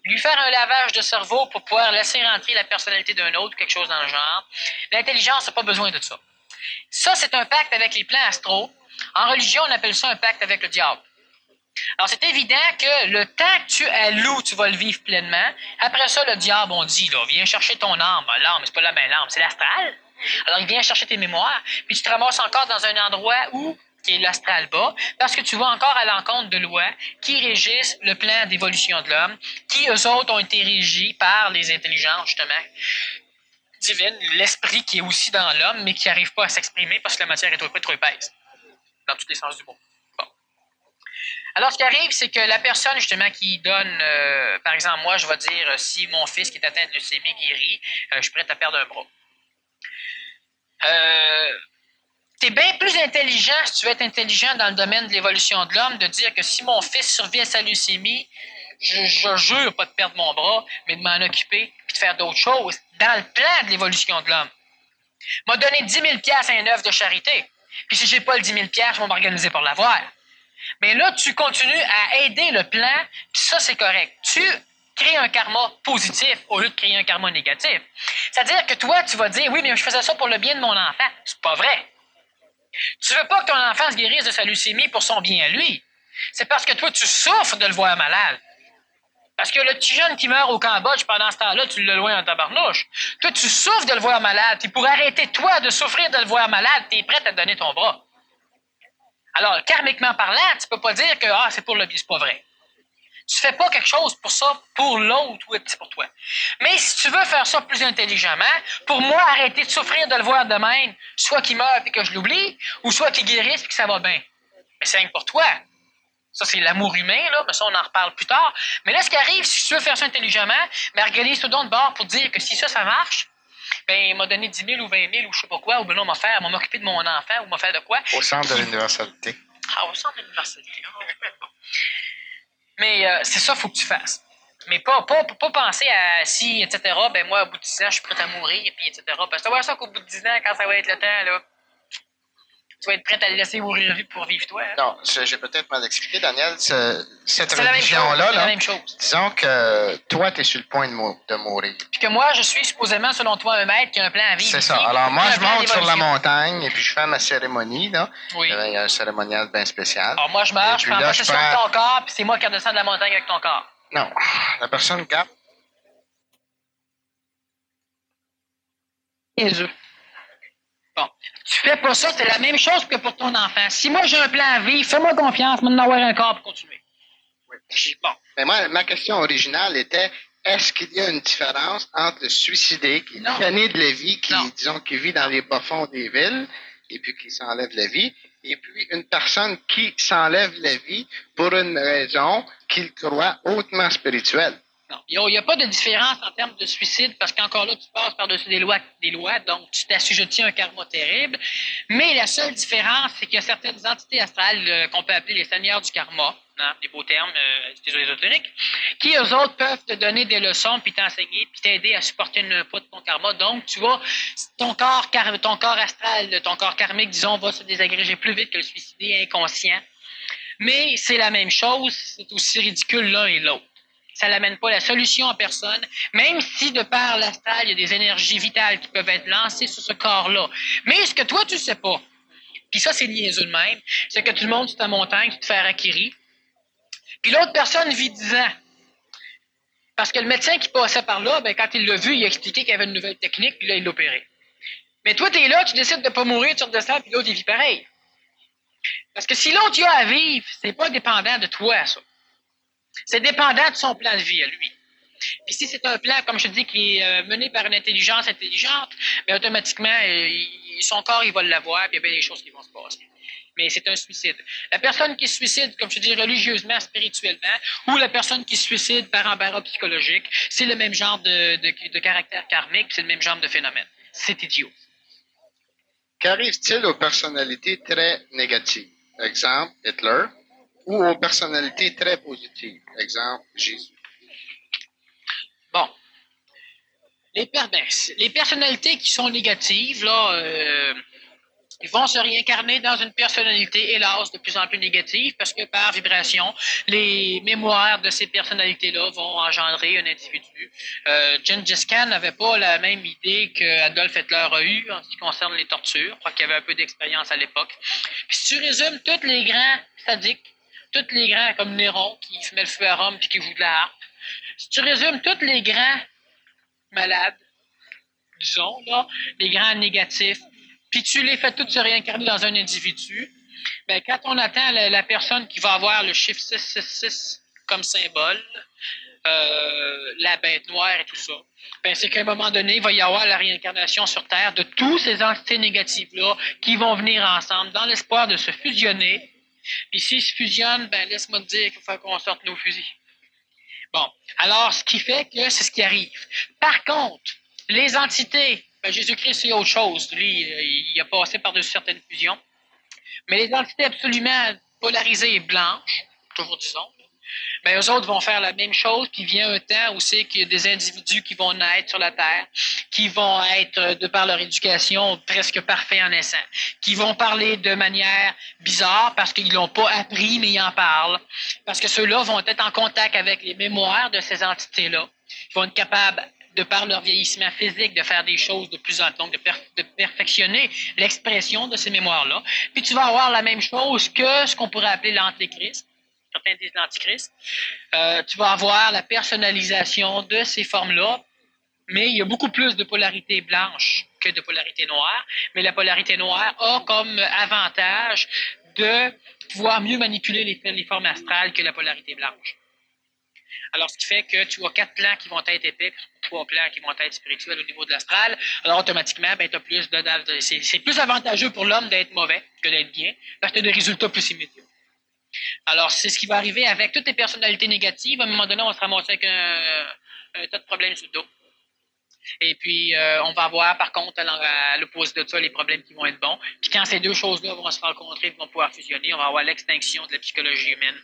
lui faire un lavage de cerveau pour pouvoir laisser rentrer la personnalité d'un autre, quelque chose dans le genre. L'intelligence n'a pas besoin de ça. Ça, c'est un pacte avec les plans astraux. En religion, on appelle ça un pacte avec le diable. Alors, c'est évident que le temps que tu alloues, tu vas le vivre pleinement. Après ça, le diable, on dit, là, viens chercher ton âme. L'âme, c'est pas la même âme, c'est l'astral. Alors, il vient chercher tes mémoires, puis tu te ramasses encore dans un endroit où qui est l'astral bas, parce que tu vas encore à l'encontre de lois qui régissent le plan d'évolution de l'homme, qui, eux autres, ont été régis par les intelligences, justement, divines, l'esprit qui est aussi dans l'homme, mais qui n'arrive pas à s'exprimer parce que la matière est trop, trop épaisse, dans tous les sens du mot. Alors, ce qui arrive, c'est que la personne, justement, qui donne, euh, par exemple, moi, je vais dire, euh, si mon fils qui est atteint de leucémie guérit, euh, je suis prêt à perdre un bras. tu es bien plus intelligent, si tu veux être intelligent dans le domaine de l'évolution de l'homme, de dire que si mon fils survit à sa leucémie, je, je jure pas de perdre mon bras, mais de m'en occuper et de faire d'autres choses dans le plan de l'évolution de l'homme. M'a donné 10 000 à un œuvre de charité. Puis si j'ai pas le 10 000 je vais m'organiser pour l'avoir. Mais là, tu continues à aider le plan, puis ça, c'est correct. Tu crées un karma positif au lieu de créer un karma négatif. C'est-à-dire que toi, tu vas dire, oui, mais je faisais ça pour le bien de mon enfant. C'est pas vrai. Tu veux pas que ton enfant se guérisse de sa leucémie pour son bien à lui. C'est parce que toi, tu souffres de le voir malade. Parce que le petit jeune qui meurt au Cambodge, pendant ce temps-là, tu le loin en tabarnouche. Toi, tu souffres de le voir malade. Puis pour arrêter, toi, de souffrir de le voir malade, tu es prêt à donner ton bras. Alors, karmiquement parlant, tu peux pas dire que ah, c'est pour le bien, c'est pas vrai. Tu fais pas quelque chose pour ça, pour l'autre, ou c'est pour toi. Mais si tu veux faire ça plus intelligemment, pour moi, arrêter de souffrir de le voir de même, soit qu'il meurt et que je l'oublie, ou soit qu'il guérisse et que ça va bien. Mais c'est rien que pour toi. Ça, c'est l'amour humain, là, mais ça, on en reparle plus tard. Mais là, ce qui arrive, si tu veux faire ça intelligemment, mais organise tout de bord pour dire que si ça, ça marche, ben, il m'a donné 10 000 ou 20 000 ou je sais pas quoi, ou ben non, m'a fait, m'a m'occuper de mon enfant ou m'a fait de quoi. Au centre de l'universalité. Ah, au centre de l'universalité. Mais euh, c'est ça qu'il faut que tu fasses. Mais pas, pas, pas penser à si, etc., ben moi, au bout de 10 ans, je suis prêt à mourir, puis etc. Parce que tu vas ça qu'au bout de 10 ans, quand ça va être le temps, là, tu vas être prêt à le laisser mourir pour vivre toi. Hein? Non, j'ai peut-être mal expliqué, Daniel. Cette religion-là, la même chose. disons que toi, tu es sur le point de, mourir. Puis que moi, je suis supposément, selon toi, un maître qui a un plan à vivre. C'est ça. Alors, moi, je monte sur la montagne et puis je fais ma cérémonie. Là. Oui. Il y a un cérémonial bien spécial. Alors, moi, je marche, je prends possession de ton corps, puis c'est moi qui redescends de la montagne avec ton corps. Non. La personne capte. Jésus. Bon. Tu fais pas ça, c'est la même chose que pour ton enfant. Si moi j'ai un plan à vivre, fais-moi confiance, moi avoir un corps pour continuer. Oui. Bon. Mais moi, ma question originale était est-ce qu'il y a une différence entre le suicidé qui est de la vie, qui, disons, qui vit dans les bas-fonds des villes, et puis qui s'enlève la vie, et puis une personne qui s'enlève la vie pour une raison qu'il croit hautement spirituelle? Il n'y a, pas de différence en termes de suicide parce qu'encore là, tu passes par-dessus des lois, des lois, donc tu t'assujettis à un karma terrible. Mais la seule différence, c'est qu'il y a certaines entités astrales euh, qu'on peut appeler les seigneurs du karma, hein, des beaux termes euh, ésotériques, qui, eux autres, peuvent te donner des leçons, puis t'enseigner, puis t'aider à supporter une poids de ton karma. Donc, tu vois, ton corps, ton corps astral, ton corps karmique, disons, va se désagréger plus vite que le suicidé inconscient. Mais c'est la même chose, c'est aussi ridicule l'un et l'autre ça n'amène pas la solution à personne, même si de par l'astral, il y a des énergies vitales qui peuvent être lancées sur ce corps-là. Mais ce que toi, tu sais pas, puis ça, c'est lié de même, c'est que tu montes sur ta montagne, tu te fais acquérir, puis l'autre personne vit 10 ans. Parce que le médecin qui passait par là, ben, quand il l'a vu, il a expliqué qu'il y avait une nouvelle technique, puis là, il l'a opéré. Mais toi, tu es là, tu décides de ne pas mourir, tu redescends, puis l'autre, il vit pareil. Parce que si l'autre a à vivre, c'est pas dépendant de toi, ça. C'est dépendant de son plan de vie à lui. Puis si c'est un plan, comme je dis, qui est euh, mené par une intelligence intelligente, bien automatiquement, euh, son corps, il va l'avoir, puis il y a bien des choses qui vont se passer. Mais c'est un suicide. La personne qui se suicide, comme je dis, religieusement, spirituellement, ou la personne qui se suicide par embarras psychologique, c'est le même genre de, de caractère karmique, c'est le même genre de phénomène. C'est idiot. Qu'arrive-t-il aux personnalités très négatives? Exemple, Hitler, ou aux personnalités très positives. Exemple, Jésus. Bon. Les, ben, les personnalités qui sont négatives, là, euh, ils vont se réincarner dans une personnalité, hélas, de plus en plus négative, parce que par vibration, les mémoires de ces personnalités-là vont engendrer un individu. Euh, Gengis n'avait pas la même idée que Adolf Hitler a eue en ce qui concerne les tortures. Je crois qu'il avait un peu d'expérience à l'époque. si tu résumes tous les grands sadiques tous les grands comme Néron qui met le feu à Rome puis qui joue de la harpe, si tu résumes tous les grands malades, disons, là, les grands négatifs, puis tu les fais tous se réincarner dans un individu, ben, quand on attend la, personne qui va avoir le chiffre 666 comme symbole, euh, la bête noire et tout ça, ben, c'est qu'à un moment donné, il va y avoir la réincarnation sur Terre de tous ces entités négatives-là qui vont venir ensemble dans l'espoir de se fusionner puis s'ils se fusionnent, ben laisse-moi te dire qu'il faut qu'on sorte nos fusils. Bon, alors ce qui fait que c'est ce qui arrive. Par contre, les entités, ben, Jésus-Christ c'est autre chose. Lui, il a passé par-dessus certaines fusions. Mais les entités absolument polarisées et blanches, toujours disons, mais eux autres vont faire la même chose, puis vient un temps où c'est qu'il y a des individus qui vont naître sur la Terre, qui vont être, euh, de par leur éducation, presque parfaits en naissant, qui vont parler de manière bizarre parce qu'ils l'ont pas appris, mais ils en parlent, parce que ceux-là vont être en contact avec les mémoires de ces entités-là. Ils vont être capables de par leur vieillissement physique, de faire des choses de plus en plus, de, de perfectionner l'expression de ces mémoires-là. Puis tu vas avoir la même chose que ce qu'on pourrait appeler l'antéchrist, certains disent l'antichrist, euh, tu vas avoir la personnalisation de ces formes-là, mais il y a beaucoup plus de polarité blanche que de polarité noire. Mais la polarité noire a comme avantage de pouvoir mieux manipuler les, formes astrales que la polarité blanche. Alors, ce qui fait que tu as quatre plans qui vont être épais, trois plans qui vont être spirituels au niveau de l'astral. Alors, automatiquement, ben, plus de, c'est plus avantageux pour l'homme d'être mauvais que d'être bien, parce que tu as des résultats plus immédiats. Alors, c'est ce qui va arriver avec toutes les personnalités négatives. À un moment donné, on va se ramasser avec un, tas de problèmes sur le dos. Et puis, euh, on va voir, par contre, à l'opposé de ça, les problèmes qui vont être bons. Puis quand ces deux choses-là vont se rencontrer, vont pouvoir fusionner, on va avoir l'extinction de la psychologie humaine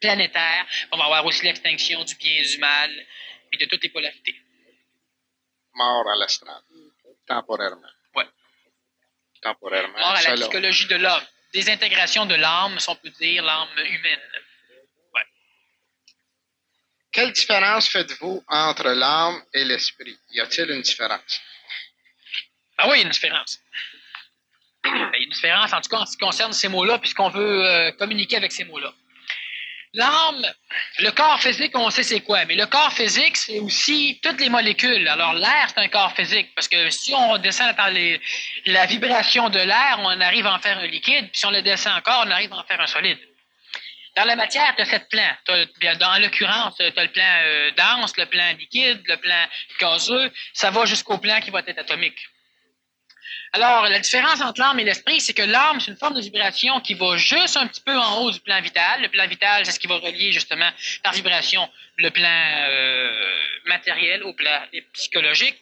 planétaire. On va avoir aussi l'extinction du bien et du mal, et de toutes les polarités. Mort à l'astral, temporairement. Oui. Temporairement. Mort à la psychologie de l'homme. Désintégration de l'âme, si on peut dire, l'âme humaine. Quelle différence faites-vous entre l'âme et l'esprit? Y a-t-il une différence? Ah oui, il y a une différence. Il y a une différence, en tout cas, en ce qui concerne ces mots-là, puisqu'on veut euh, communiquer avec ces mots-là. L'âme, le corps physique, on sait c'est quoi, mais le corps physique, c'est aussi toutes les molécules. Alors, l'air, c'est un corps physique, parce que si on descend dans la vibration de l'air, on arrive à en faire un liquide, puis si on le descend encore, on arrive à en faire un solide. Dans la matière, tu as sept plans. dans l'occurrence, tu as le plan euh, dense, le plan liquide, le plan gazeux. Ça va jusqu'au plan qui va être atomique. Alors, la différence entre l'âme et l'esprit, c'est que l'âme, c'est une forme de vibration qui va juste un petit peu en haut du plan vital. Le plan vital, c'est ce qui va relier justement par vibration le plan euh, matériel au plan psychologique.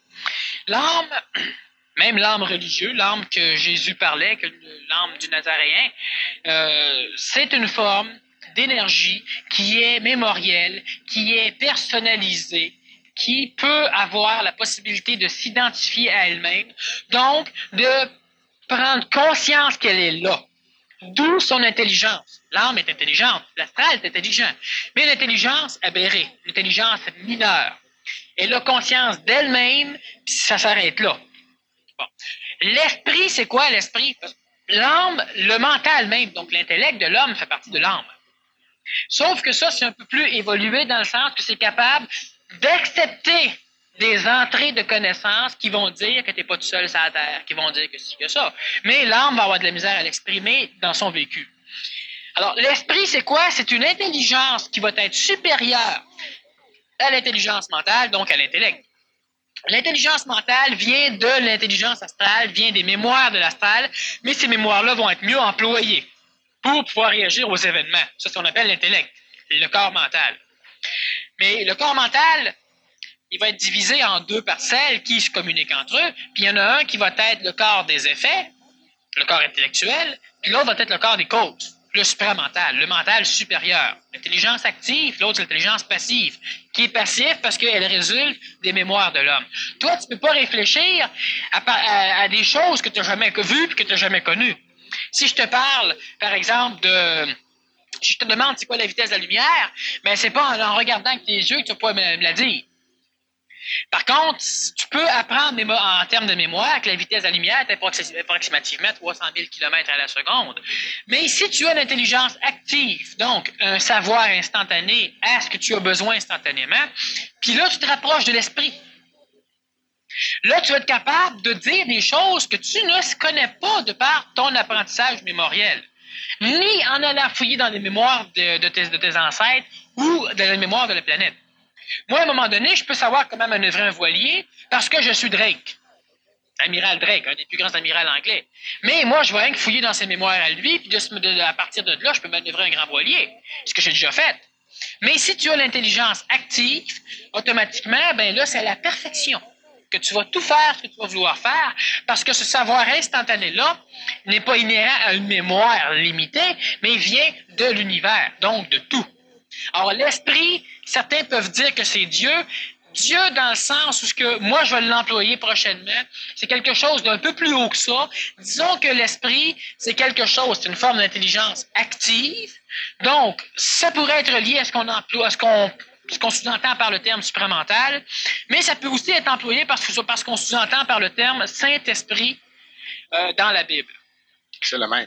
L'âme, [CLEARS THROAT] même l'âme religieuse, l'âme que Jésus parlait, que l'âme du Nazaréen, euh, c'est une forme d'énergie qui est mémorielle, qui est personnalisée, qui peut avoir la possibilité de s'identifier à elle-même, donc de prendre conscience qu'elle est là. D'où son intelligence. L'âme est intelligente, l'astral est intelligent, mais l'intelligence aberrée, l'intelligence mineure. Elle a conscience d'elle-même, puis ça s'arrête là. L'esprit, c'est quoi l'esprit? L'âme, le mental même, donc l'intellect de l'homme fait partie de l'âme. Sauf que ça, c'est un peu plus évolué dans le sens que c'est capable d'accepter des entrées de connaissances qui vont dire que tu n'es pas tout seul sur la terre, qui vont dire que c'est que ça. Mais l'âme va avoir de la misère à l'exprimer dans son vécu. Alors, l'esprit, c'est quoi? C'est une intelligence qui va être supérieure à l'intelligence mentale, donc à l'intellect. L'intelligence mentale vient de l'intelligence astrale, vient des mémoires de l'astral, mais ces mémoires-là vont être mieux employées pour pouvoir réagir aux événements. C'est ce qu'on appelle l'intellect, le corps mental. Mais le corps mental, il va être divisé en deux parcelles qui se communiquent entre eux. Puis il y en a un qui va être le corps des effets, le corps intellectuel, puis l'autre va être le corps des causes, le supramental, le mental supérieur. L'intelligence active, l'autre l'intelligence passive, qui est passif parce qu'elle résulte des mémoires de l'homme. Toi, tu ne peux pas réfléchir à, des choses que tu n'as jamais vues et que tu n'as jamais connues. Si je te parle, par exemple, de... Je te demande c'est quoi la vitesse de la lumière, mais c'est pas en, regardant avec tes yeux que tu vas me, la dire. Par contre, tu peux apprendre en termes de mémoire que la vitesse de la lumière est approximativement 300 000 km à la seconde. Mais si tu as l'intelligence active, donc un savoir instantané à ce que tu as besoin instantanément, puis là, tu te rapproches de l'esprit. Là, tu vas être capable de dire des choses que tu ne connais pas de par ton apprentissage mémoriel, ni en allant fouiller dans les mémoires de, tes, ancêtres ou dans les mémoires de la planète. Moi, à un moment donné, je peux savoir comment manœuvrer un voilier parce que je suis Drake. Amiral Drake, un des plus grands amirals anglais. Mais moi, je vais rien que fouiller dans ses mémoires à lui, puis à partir de là, je peux manœuvrer un grand voilier. Ce que j'ai déjà fait. Mais si tu as l'intelligence active, automatiquement, ben là, c'est la perfection que tu vas tout faire ce que tu vas vouloir faire, parce que ce savoir instantané-là n'est pas inhérent à une mémoire limitée, mais vient de l'univers, donc de tout. Alors l'esprit, certains peuvent dire que c'est Dieu. Dieu dans le sens où ce que moi je vais l'employer prochainement, c'est quelque chose d'un peu plus haut que ça. Disons que l'esprit, c'est quelque chose, c'est une forme d'intelligence active. Donc, ça pourrait être lié à ce qu'on emploie, à ce qu'on ce qu'on sous-entend par le terme supramental, mais ça peut aussi être employé parce, que, parce qu'on sous-entend par le terme Saint-Esprit euh, dans la Bible. C'est le même.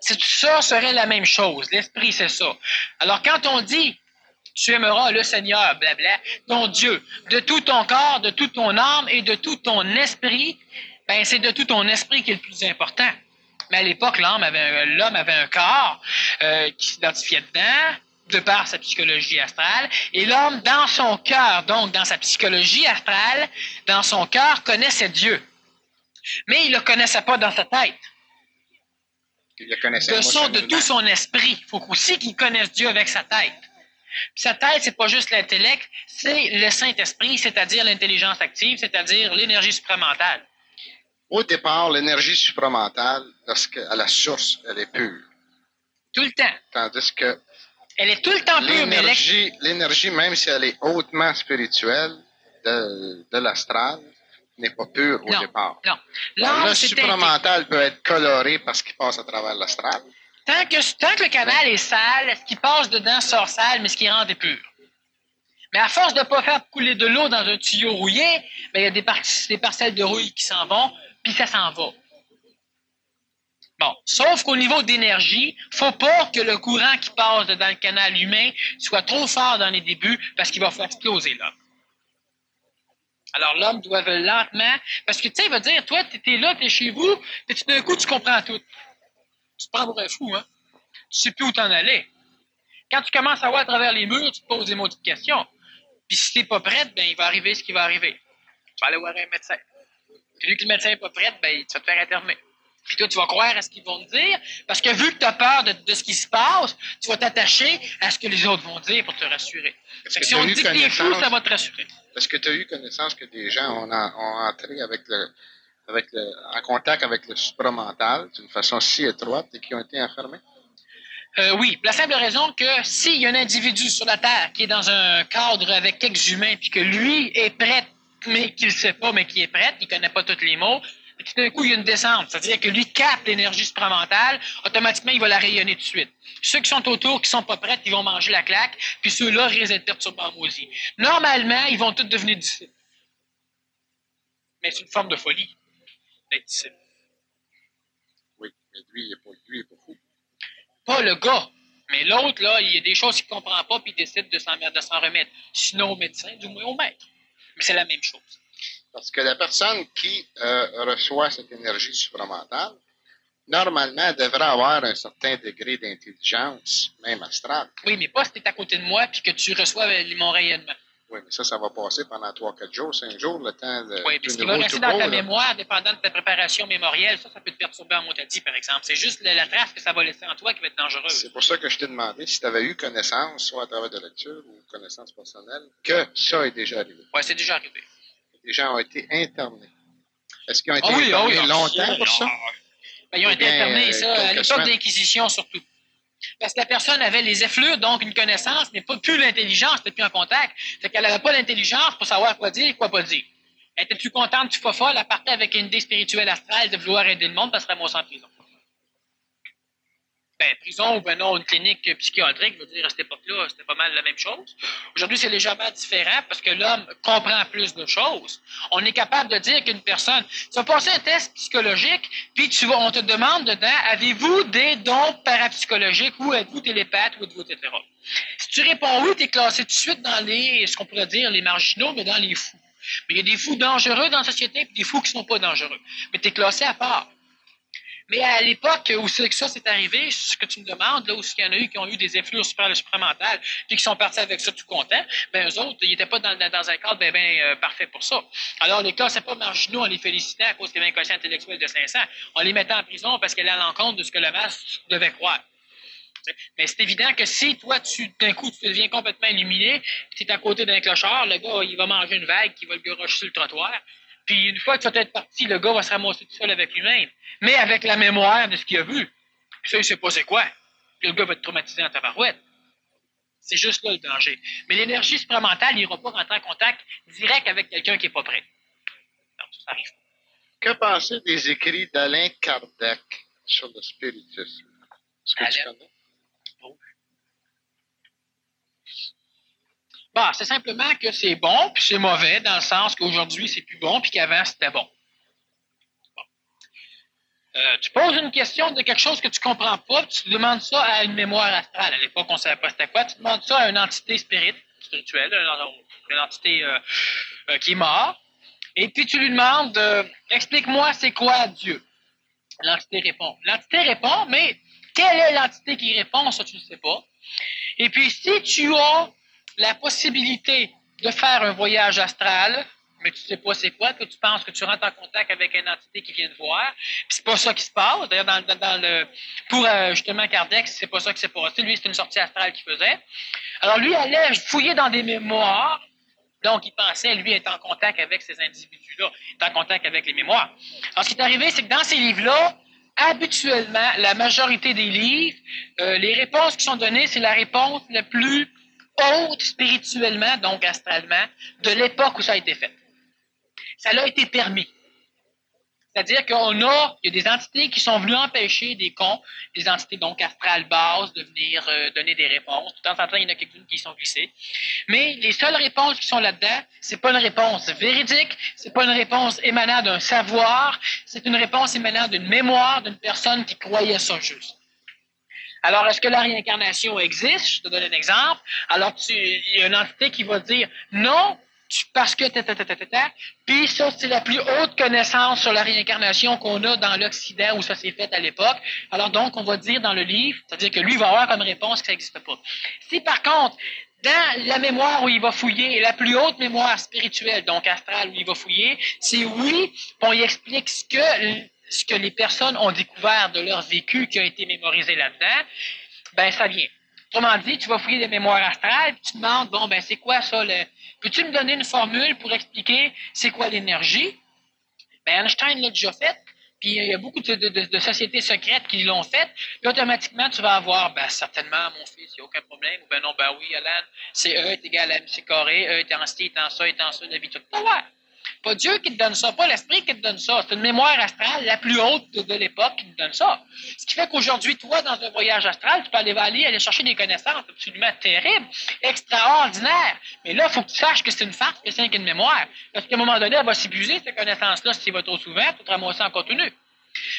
Ça serait la même chose. L'Esprit, c'est ça. Alors, quand on dit tu aimeras le Seigneur, blabla, ton Dieu, de tout ton corps, de toute ton âme et de tout ton esprit, ben c'est de tout ton esprit qui est le plus important. Mais à l'époque, l'homme avait, l'homme avait un corps euh, qui s'identifiait dedans, de par sa psychologie astrale. Et l'homme, dans son cœur, donc dans sa psychologie astrale, dans son cœur, connaissait Dieu. Mais il ne le connaissait pas dans sa tête. Il le connaissait de, son, de tout son esprit. Il faut aussi qu'il connaisse Dieu avec sa tête. sa tête, c'est pas juste l'intellect, c'est le Saint-Esprit, c'est-à-dire l'intelligence active, c'est-à-dire l'énergie supramentale. Au départ, l'énergie supramentale, à la source, elle est pure. Tout le temps. Tandis que elle est tout le temps pure, mais l'énergie, même si elle est hautement spirituelle de, de l'astral, n'est pas pure au départ. Non. Le supramental peut être coloré parce qu'il passe à travers l'astral. Tant que, tant que le canal est sale, ce qui passe dedans sort sale, mais ce qui rentre est pur. Mais à force de ne pas faire couler de l'eau dans un tuyau rouillé, ben, il y a des, des parcelles de rouille qui s'en vont, puis ça s'en va. Bon, sauf qu'au niveau d'énergie, faut pas que le courant qui passe dans le canal humain soit trop fort dans les débuts parce qu'il va faire exploser l'homme. Alors l'homme doit lentement, parce que tu sais, il va dire, toi, tu es là, tu es chez vous, puis tout d'un coup, tu comprends tout. Tu te prends pour un fou, hein? Tu sais plus où t'en aller. Quand tu commences à voir à travers les murs, tu te poses des de questions. Puis si t'es pas prête, ben il va arriver ce qui va arriver. Tu vas aller voir un médecin. Puis vu que le médecin n'est pas prêt, ben tu vas te faire interner. Puis toi, tu vas croire à ce qu'ils vont te dire, parce que vu que tu as peur de, ce qui se passe, tu vas t'attacher à ce que les autres vont dire pour te rassurer. si on te dit que t'es fou, ça va te rassurer. Est-ce que tu as eu connaissance que des gens ont, entré avec le, avec le, en contact avec le supramental d'une façon si étroite et qui ont été enfermés? Euh, oui, la simple raison que s'il y a un individu sur la Terre qui est dans un cadre avec quelques humains, puis que lui est prêt, mais qu'il ne sait pas, mais qui est prêt, il ne connaît pas tous les mots, tout d'un coup, il y a une descente. C'est-à-dire que lui capte l'énergie supramentale, automatiquement, il va la rayonner tout de suite. Ceux qui sont autour, qui sont pas prêts, ils vont manger la claque, puis ceux-là risquent d'être perturbés en. Normalement, ils vont tous devenir disciples. Mais c'est une forme de folie d'être disciple. Oui, mais lui, il n'est pas, lui, pas fou. Pas le gars. Mais l'autre, là, il y a des choses qu'il ne comprend pas, puis il décide de s'en remettre. Sinon au médecin, du moins au maître. Mais c'est la même chose. Parce que la personne qui euh, reçoit cette énergie supramentale, normalement, devrait avoir un certain degré d'intelligence, même astrale. Oui, mais pas si tu es à côté de moi et que tu reçois mon rayonnement. Oui, mais ça, ça va passer pendant 3-4 jours, 5 jours, le temps de. Oui, mais ce qui va rester dans ta mémoire, dépendant de ta préparation mémorielle, ça, ça peut te perturber en motadie, par exemple. C'est juste la, trace que ça va laisser en toi qui va être dangereuse. C'est pour ça que je t'ai demandé si tu avais eu connaissance, soit à travers de lecture ou connaissance personnelle, que ça est déjà arrivé. Oui, c'est déjà arrivé les gens ont été internés. Est-ce qu'ils ont été ah ah internés longtemps pour ça? Ben, ils ont été internés, ça, à l'époque d'Inquisition surtout. Parce que la personne avait les effluves, donc une connaissance, mais pas plus l'intelligence, c'était plus un contact. Fait qu'elle n'avait pas l'intelligence pour savoir quoi dire et quoi pas dire. Elle était plus contente du fofolle, elle partait avec une idée spirituelle astrale de vouloir aider le monde, parce qu'elle serait moi en prison ben, prison ou ben une clinique psychiatrique, je veux dire, à cette époque-là, c'était pas mal la même chose. Aujourd'hui, c'est légèrement différent parce que l'homme comprend plus de choses. On est capable de dire qu'une personne, tu vas passer un test psychologique, puis tu on te demande dedans, avez-vous des dons parapsychologiques ou êtes-vous télépathe ou êtes-vous etc. Si tu réponds oui, tu es classé tout de suite dans les, ce qu'on pourrait dire, les marginaux, mais dans les fous. Mais il y a des fous dangereux dans la société, puis des fous qui sont pas dangereux. Mais tu es classé à part. Mais à l'époque où ça s'est arrivé, ce que tu me demandes, là où il y en a eu qui ont eu des influences supramentales, puis qui sont partis avec ça tout contents, ben eux autres, ils n'étaient pas dans, dans, un cadre bien ben, euh, parfait pour ça. Alors les cas, c'est pas marginaux, on les félicitait à cause qu'ils avaient un quotient intellectuel de 500. On les mettait en prison parce qu'elle est à l'encontre de ce que le masque devait croire. Mais c'est évident que si toi, tu d'un coup, tu deviens complètement illuminé, tu es à côté d'un clochard, le gars, il va manger une vague qui va le garocher sur le trottoir, puis une fois que tu vas être parti, le gars va se ramasser tout seul avec lui-même, mais avec la mémoire de ce qu'il a vu. Puis ça, il sait pas c'est quoi. Puis le gars va être traumatisé en tabarouette. C'est juste là le danger. Mais l'énergie supramentale n'ira pas rentrer en contact direct avec quelqu'un qui n'est pas prêt. Donc, ça arrive. Que penser des écrits d'Alain Kardec sur le spiritisme? Est-ce que tu connais? Bah, c'est simplement que c'est bon, puis c'est mauvais, dans le sens qu'aujourd'hui, c'est plus bon, puis qu'avant, c'était bon. Euh, tu poses une question de quelque chose que tu comprends pas, puis tu demandes ça à une mémoire astrale. À l'époque, on ne savait pas c'était quoi. Tu demandes ça à une entité spirituelle, une entité euh, euh, qui est morte. Et puis tu lui demandes, explique-moi c'est quoi Dieu. L'entité répond. L'entité répond, mais quelle est l'entité qui répond, ça tu ne sais pas. Et puis si tu as la possibilité de faire un voyage astral, mais tu sais pas c'est quoi, que tu penses que tu rentres en contact avec une entité qui vient te voir, puis c'est pas ça qui se passe. D'ailleurs, dans, le Pour euh, justement Kardec, c'est pas ça qui s'est passé. Lui, c'était une sortie astrale qu'il faisait. Alors lui allait fouiller dans des mémoires. Donc, il pensait, lui, être en contact avec ces individus-là, être en contact avec les mémoires. Alors, ce qui est arrivé, c'est que dans ces livres-là, habituellement, la majorité des livres, euh, les réponses qui sont données, c'est la réponse la plus haute spirituellement, donc astralement, de l'époque où ça a été fait. Ça l'a été permis. C'est-à-dire qu'on a, il y a des entités qui sont venues empêcher des cons, des entités donc astrales basses, de venir euh, donner des réponses. De temps en temps, il y en a quelques-unes qui sont glissées. Mais les seules réponses qui sont là-dedans, c'est pas une réponse véridique, c'est pas une réponse émanant d'un savoir, c'est une réponse émanant d'une mémoire d'une personne qui croyait ça juste. Alors, est-ce que la réincarnation existe? Je te donne un exemple. Alors, tu, il y a une entité qui va dire non, parce que Puis ça, c'est la plus haute connaissance sur la réincarnation qu'on a dans l'Occident où ça s'est fait à l'époque. Alors donc, on va dire dans le livre, c'est-à-dire que lui va avoir comme réponse que ça n'existe pas. Si par contre, dans la mémoire où il va fouiller, la plus haute mémoire spirituelle, donc astrale où il va fouiller, c'est oui, on y explique ce que, ce que les personnes ont découvert de leur vécu qui a été mémorisé là-dedans, ben ça vient. Autrement dit, tu vas fouiller des mémoires astrales, puis tu te demandes, bon, ben c'est quoi ça, le, Peux-tu me donner une formule pour expliquer c'est quoi l'énergie? Ben, Einstein l'a déjà fait, puis il y a beaucoup de, sociétés secrètes qui l'ont fait, puis automatiquement, tu vas avoir, ben, certainement, mon fils, il n'y a aucun problème, ou ben non, ben oui, Alan, c'est E est égal à MC carré, E étant ci, étant ça, étant ça, la vie toute. Pas pas Dieu qui te donne ça, pas l'esprit qui te donne ça. C'est une mémoire astrale la plus haute de, l'époque qui te donne ça. Ce qui fait qu'aujourd'hui, toi, dans un voyage astral, tu peux aller, aller, aller chercher des connaissances absolument terribles, extraordinaires. Mais là, il faut que tu saches que c'est une farce, que c'est une mémoire. Parce qu'à un moment donné, elle va s'épuiser, ces connaissances-là, si tu vas trop souvent, pour te ramasser en contenu.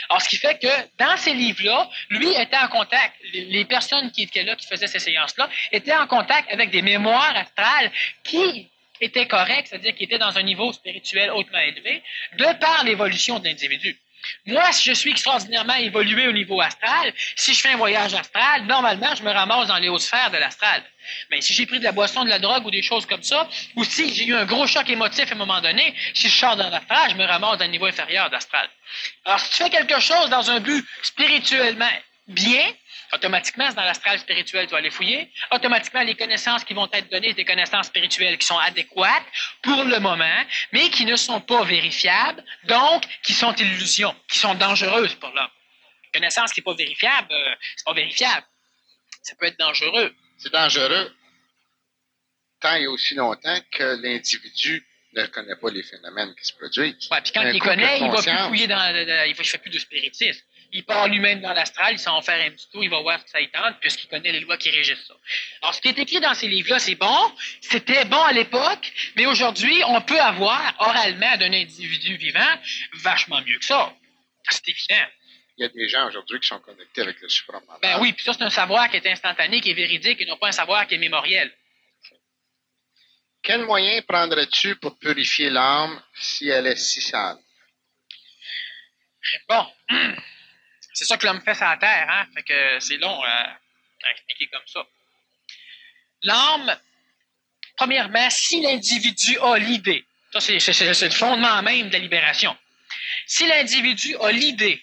Alors, ce qui fait que dans ces livres-là, lui était en contact, les personnes qui étaient là, qui faisaient ces séances-là, étaient en contact avec des mémoires astrales qui était correct, c'est-à-dire qu'il était dans un niveau spirituel hautement élevé, de par l'évolution de l'individu. Moi, si je suis extraordinairement évolué au niveau astral, si je fais un voyage astral, normalement, je me ramasse dans les hautes sphères de l'astral. Mais si j'ai pris de la boisson, de la drogue ou des choses comme ça, ou si j'ai eu un gros choc émotif à un moment donné, si je sors dans l'astral, je me ramasse dans un niveau inférieur d'astral. Alors, si tu fais quelque chose dans un but spirituellement bien, Automatiquement, dans l'astral spirituel, tu vas aller fouiller. Automatiquement, les connaissances qui vont être données, des connaissances spirituelles qui sont adéquates pour le moment, mais qui ne sont pas vérifiables, donc qui sont illusions, qui sont dangereuses pour l'homme. Connaissance qui n'est pas vérifiable, euh, c'est pas vérifiable. Ça peut être dangereux. C'est dangereux tant et aussi longtemps que l'individu ne connaît pas les phénomènes qui se produisent. Oui, puis quand il les connaît, il va plus fouiller dans, il ne fait plus de spiritisme il part lui-même dans l'astral, il s'en va faire un petit tour, il va voir ce que ça y tente, puisqu'il connaît les lois qui régissent ça. Alors, ce qui est écrit dans ces livres-là, c'est bon, c'était bon à l'époque, mais aujourd'hui, on peut avoir oralement d'un individu vivant vachement mieux que ça. C'est évident. Il y a des gens aujourd'hui qui sont connectés avec le supramental. Ben oui, puis ça, c'est un savoir qui est instantané, qui est véridique, et non pas un savoir qui est mémoriel. Quel moyen prendrais-tu pour purifier l'âme si elle est si sale? Bon. [CLEARS THROAT] C'est ça que l'homme fait sur la terre, hein? Fait que c'est long à, expliquer comme ça. L'âme, premièrement, si l'individu a l'idée, ça c'est, le fondement même de la libération. Si l'individu a l'idée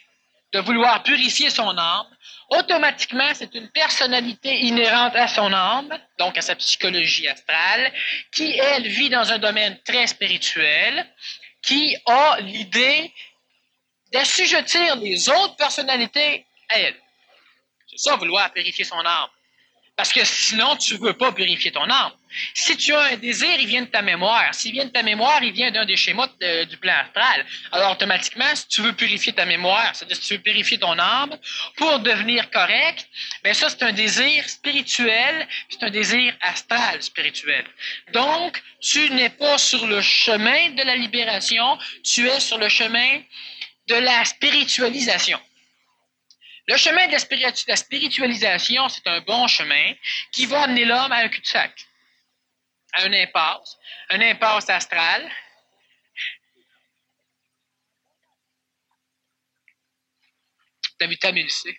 de vouloir purifier son âme, automatiquement, c'est une personnalité inhérente à son âme, donc à sa psychologie astrale, qui, elle, vit dans un domaine très spirituel, qui a l'idée d'assujettir les autres personnalités à elle. C'est ça, vouloir purifier son âme. Parce que sinon, tu ne veux pas purifier ton âme. Si tu as un désir, il vient de ta mémoire. S'il vient de ta mémoire, il vient d'un des schémas du plan astral. Alors, automatiquement, si tu veux purifier ta mémoire, c'est-à-dire si tu veux purifier ton âme pour devenir correct, ben ça, c'est un désir spirituel, c'est un désir astral spirituel. Donc, tu n'es pas sur le chemin de la libération, tu es sur le chemin de la spiritualisation. Le chemin de la, spiritualisation, c'est un bon chemin qui va amener l'homme à un cul-de-sac, à un impasse, un impasse astral. La vitamine C.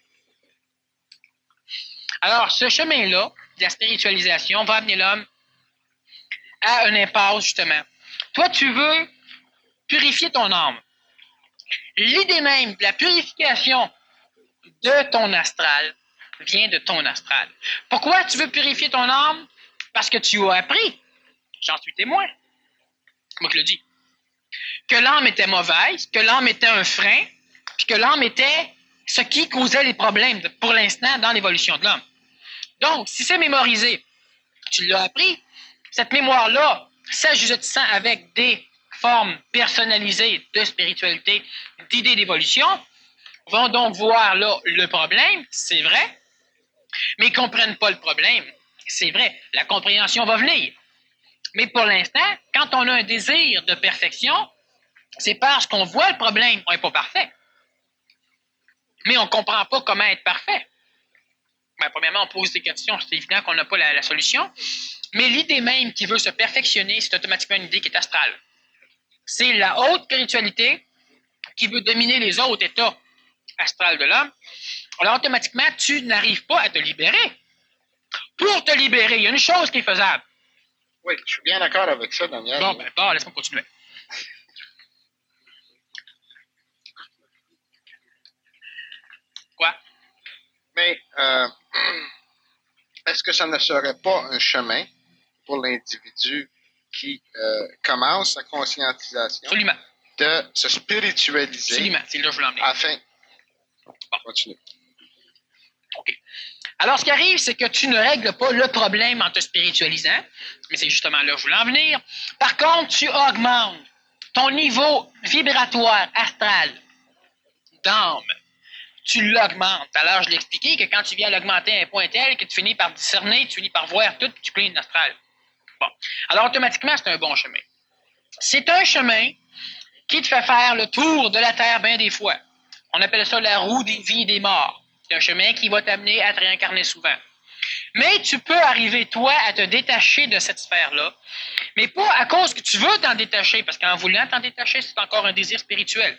Alors, ce chemin-là, de la spiritualisation, va amener l'homme à un impasse, justement. Toi, tu veux purifier ton âme l'idée même de la purification de ton astral vient de ton astral. Pourquoi tu veux purifier ton âme? Parce que tu as appris, j'en suis témoin, moi je le dis, que l'âme était mauvaise, que l'âme était un frein, puis que l'âme était ce qui causait les problèmes pour l'instant dans l'évolution de l'homme. Donc, si c'est mémorisé, tu l'as appris, cette mémoire-là, s'ajustissant avec des formes personnalisées de spiritualité, d'idées d'évolution, vont donc voir là le problème, c'est vrai, mais ne comprennent pas le problème. C'est vrai, la compréhension va venir. Mais pour l'instant, quand on a un désir de perfection, c'est parce qu'on voit le problème. On n'est pas parfait. Mais on ne comprend pas comment être parfait. Ben, premièrement, on pose des questions. C'est évident qu'on n'a pas la, solution. Mais l'idée même qui veut se perfectionner, c'est automatiquement une idée qui est astrale. C'est la haute spiritualité qui veut dominer les autres états astrales de l'homme. Alors, automatiquement, tu n'arrives pas à te libérer. Pour te libérer, il y a une chose qui est faisable. Oui, je suis bien d'accord avec ça, Daniel. Bon, ben, bon, laisse-moi continuer. Quoi? Mais euh, [CLEARS THROAT] est-ce que ça ne serait pas un chemin pour l'individu qui euh, commence sa conscientisation de se spiritualiser Absolument, c'est là que je voulais afin... Bon. Continue. OK. Alors, ce qui arrive, c'est que tu ne règles pas le problème en te spiritualisant, mais c'est justement là que je voulais en venir. Par contre, tu augmentes ton niveau vibratoire astral d'âme. Tu l'augmentes. Alors, je l'ai expliqué que quand tu viens l'augmenter à un point tel que tu finis par discerner, tu finis par voir tout, tu clean astral. Alors, automatiquement, c'est un bon chemin. C'est un chemin qui te fait faire le tour de la Terre bien des fois. On appelle ça la roue des vies et des morts. C'est un chemin qui va t'amener à te réincarner souvent. Mais tu peux arriver, toi, à te détacher de cette sphère-là, mais pas à cause que tu veux t'en détacher, parce qu'en voulant t'en détacher, c'est encore un désir spirituel.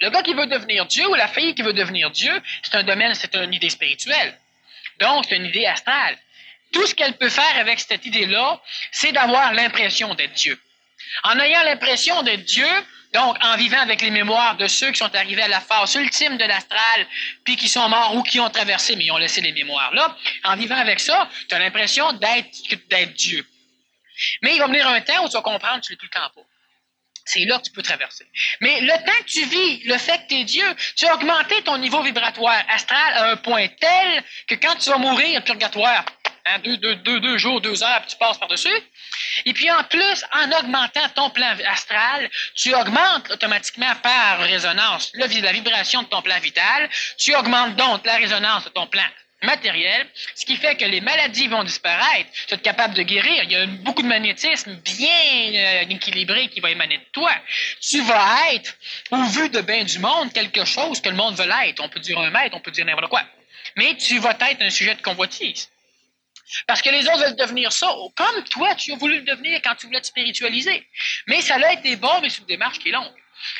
Le gars qui veut devenir Dieu ou la fille qui veut devenir Dieu, c'est un domaine, c'est une idée spirituelle. Donc, c'est une idée astrale. Tout ce qu'elle peut faire avec cette idée-là, c'est d'avoir l'impression d'être Dieu. En ayant l'impression d'être Dieu, donc, en vivant avec les mémoires de ceux qui sont arrivés à la phase ultime de l'astral, puis qui sont morts ou qui ont traversé, mais ils ont laissé les mémoires là, en vivant avec ça, tu as l'impression d'être Dieu. Mais il va venir un temps où tu vas comprendre que tu l'es tout le temps pas. C'est là que tu peux traverser. Mais le temps que tu vis, le fait que tu es Dieu, tu as augmenté ton niveau vibratoire astral à un point tel que quand tu vas mourir purgatoire, hein, deux, deux, deux, deux, jours, deux heures, puis tu passes par-dessus, et puis en plus, en augmentant ton plan astral, tu augmentes automatiquement par résonance la vibration de ton plan vital, tu augmentes donc la résonance de ton plan matériel, ce qui fait que les maladies vont disparaître. Tu es capable de guérir. Il y a beaucoup de magnétisme bien euh, équilibré qui va émaner de toi. Tu vas être, au vu de bien du monde, quelque chose que le monde veut l'être. On peut dire un maître, on peut dire n'importe quoi. Mais tu vas être un sujet de convoitise. Parce que les autres veulent devenir ça, comme toi, tu as voulu le devenir quand tu voulais te spiritualiser. Mais ça a été bon, mais c'est une démarche qui est longue.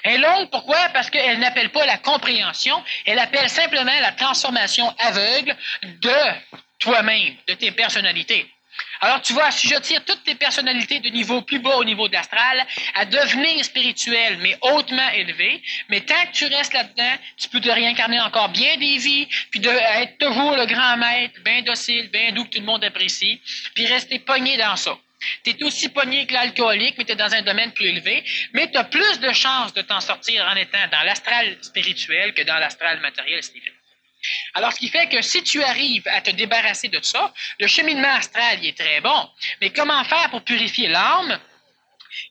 Elle est longue, pourquoi? Parce qu'elle n'appelle pas la compréhension, elle appelle simplement la transformation aveugle de toi-même, de tes personnalités. Alors, tu vas assujettir toutes tes personnalités de niveau plus bas au niveau de l'astral à devenir spirituel, mais hautement élevé. Mais tant que tu restes là-dedans, tu peux te réincarner encore bien des vies, puis de, être toujours le grand maître, bien docile, bien doux que tout le monde apprécie, puis rester pogné dans ça. Tu es aussi pogné que l'alcoolique, mais tu es dans un domaine plus élevé, mais tu as plus de chances de t'en sortir en étant dans l'astral spirituel que dans l'astral matériel. Alors, ce qui fait que si tu arrives à te débarrasser de ça, le cheminement astral est très bon. Mais comment faire pour purifier l'âme?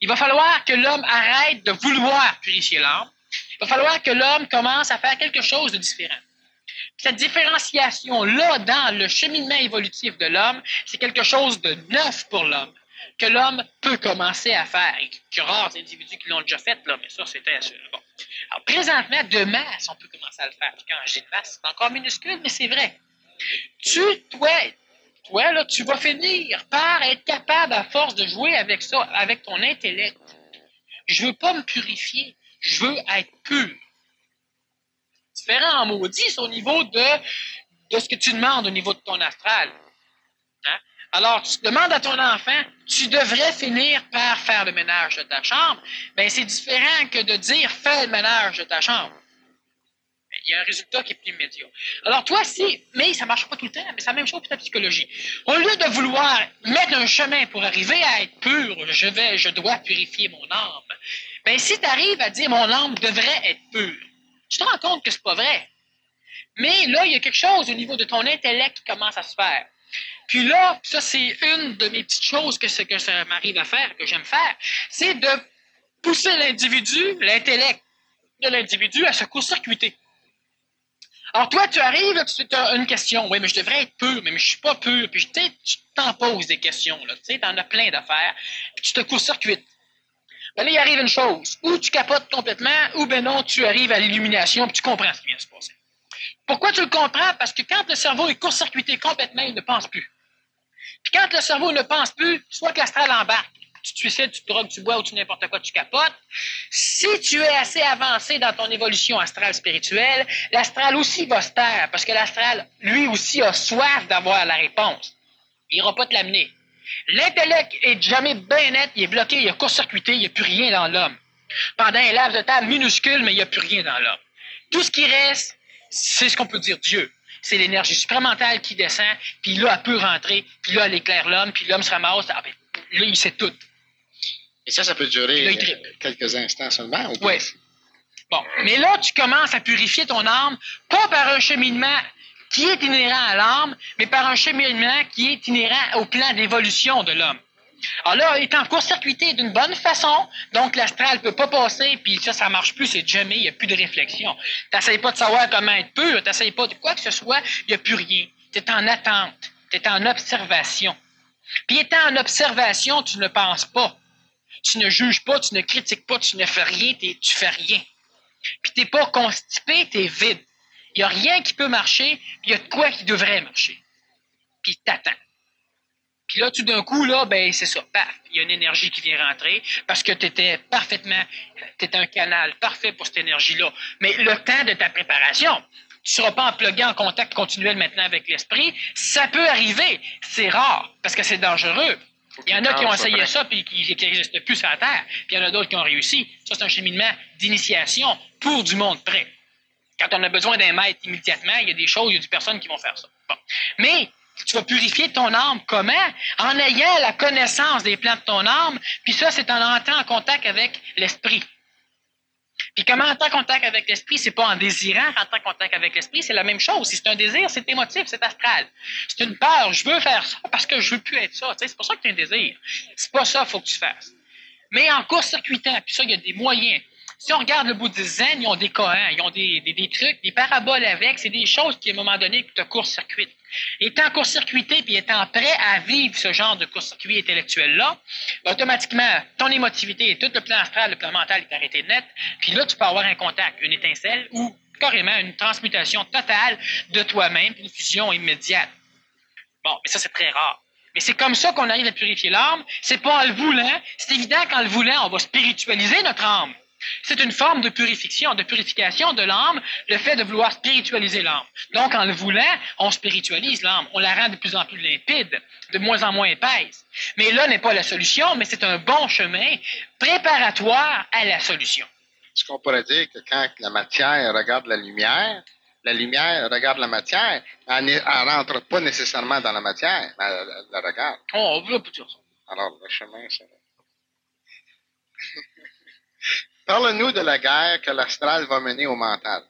Il va falloir que l'homme arrête de vouloir purifier l'âme. Il va falloir que l'homme commence à faire quelque chose de différent. Cette différenciation-là dans le cheminement évolutif de l'homme, c'est quelque chose de neuf pour l'homme que l'homme peut commencer à faire. Et que rares individus qui l'ont déjà fait, là, mais ça, c'était bon. Alors, présentement, de masse, on peut commencer à le faire. Puis quand dis de masse, c'est encore minuscule, mais c'est vrai. Tu, toi, là, tu vas finir par être capable, à force de jouer avec ça, avec ton intellect. Je veux pas me purifier. Je veux être pur. Différent en maudit, au niveau de, de ce que tu demandes au niveau de ton astral. Alors, tu demandes à ton enfant, tu devrais finir par faire le ménage de ta chambre. Bien, c'est différent que de dire fais le ménage de ta chambre. Il y a un résultat qui est plus immédiat. Alors toi, si, mais ça marche pas tout le temps, mais c'est la même chose pour ta psychologie. Au lieu de vouloir mettre un chemin pour arriver à être pur, je vais, je dois purifier mon âme. Ben si tu arrives à dire mon âme devrait être pure, tu te rends compte que c'est pas vrai. Mais là, il y a quelque chose au niveau de ton intellect qui commence à se faire. Puis là, ça, c'est une de mes petites choses que, que ça m'arrive à faire, que j'aime faire, c'est de pousser l'individu, l'intellect de l'individu à se court-circuiter. Alors, toi, tu arrives, tu as une question. Oui, mais je devrais être pur, mais je suis pas pur. Puis, tu t'en poses des questions. Tu sais, en as plein d'affaires. Puis, tu te court-circuites. Ben là, il arrive une chose. Ou tu capotes complètement, ou ben non, tu arrives à l'illumination, puis tu comprends ce qui vient de se passer. Pourquoi tu le comprends? Parce que quand le cerveau est court-circuité complètement, il ne pense plus. Puis quand le cerveau ne pense plus, soit que l'astral embarque, tu te suicides, tu te drogues, tu bois ou tu n'importe quoi, tu capotes. Si tu es assez avancé dans ton évolution astrale spirituelle, l'astral aussi va se taire parce que l'astral, lui aussi, a soif d'avoir la réponse. Il n'ira pas te l'amener. L'intellect est jamais bien net, il est bloqué, il est court-circuité, il n'y a plus rien dans l'homme. Pendant un laps de temps minuscule, mais il n'y a plus rien dans l'homme. Tout ce qui reste, c'est ce qu'on peut dire Dieu. C'est l'énergie supramentale qui descend, puis là, elle peut rentrer, puis là, elle éclaire l'homme, puis l'homme se ramasse, ah ben, là, il sait tout. Et ça, ça peut durer quelques instants seulement? Ou oui. Bon, mais là, tu commences à purifier ton âme, pas par un cheminement qui est inhérent à l'âme, mais par un cheminement qui est inhérent au plan d'évolution de l'homme. Alors là, il est en court-circuité d'une bonne façon, donc l'astral peut pas passer, puis ça, ça marche plus, c'est jamais, il n'y a plus de réflexion. Tu n'essayes pas de savoir comment être pur, tu n'essayes pas de quoi que ce soit, il n'y a plus rien. Tu es en attente, tu es en observation. Puis étant en observation, tu ne penses pas. Tu ne juges pas, tu ne critiques pas, tu ne fais rien, tu fais rien. Puis tu n'es pas constipé, tu es vide. Il n'y a rien qui peut marcher, puis il y a de quoi qui devrait marcher. Puis t'attends. Puis là, tout d'un coup, là, ben, c'est ça, paf, il y a une énergie qui vient rentrer parce que tu étais parfaitement, tu étais un canal parfait pour cette énergie-là. Mais le temps de ta préparation, tu ne seras pas en plugué en contact continuel maintenant avec l'esprit. Ça peut arriver. C'est rare parce que c'est dangereux. Il y en a qui ont essayé ça puis qui n'existent plus sur la Terre. Puis il y en a d'autres qui ont réussi. Ça, c'est un cheminement d'initiation pour du monde près. Quand on a besoin d'un maître immédiatement, il y a des choses, il y a des personnes qui vont faire ça. Bon. Mais tu vas purifier ton âme. Comment? En ayant la connaissance des plans de ton âme, puis ça, c'est en entrant en contact avec l'esprit. Puis comment entrer en contact avec l'esprit, c'est pas en désirant rentrer en contact avec l'esprit, c'est la même chose. Si c'est un désir, c'est émotif, c'est astral. C'est une peur, je veux faire ça parce que je veux plus être ça. c'est pour ça que tu as un désir. C'est pas ça qu'il faut que tu fasses. Mais en court-circuitant, puis ça, il y a des moyens. Si on regarde le zen, ils ont des cohérents, ils ont des, des, des trucs, des paraboles avec, c'est des choses qui, à un moment donné, te court-circuitent. Étant court-circuité puis étant prêt à vivre ce genre de court-circuit intellectuel-là, automatiquement, ton émotivité et tout le plan astral, le plan mental est arrêté net, puis là, tu peux avoir un contact, une étincelle ou carrément une transmutation totale de toi-même, une fusion immédiate. Bon, mais ça, c'est très rare. Mais c'est comme ça qu'on arrive à purifier l'âme. C'est pas en le voulant. C'est évident qu'en le voulant, on va spiritualiser notre âme. C'est une forme de purification, de purification de l'âme, le fait de vouloir spiritualiser l'âme. Donc, en le voulant, on spiritualise l'âme, on la rend de plus en plus limpide, de moins en moins épaisse. Mais là n'est pas la solution, mais c'est un bon chemin préparatoire à la solution. Est-ce qu'on pourrait dire que quand la matière regarde la lumière, la lumière regarde la matière, elle ne rentre pas nécessairement dans la matière, mais elle, la regarde? Oh, on peut dire ça. Alors, le chemin, c'est... [LAUGHS] Parle-nous de la guerre que l'astral va mener au mental.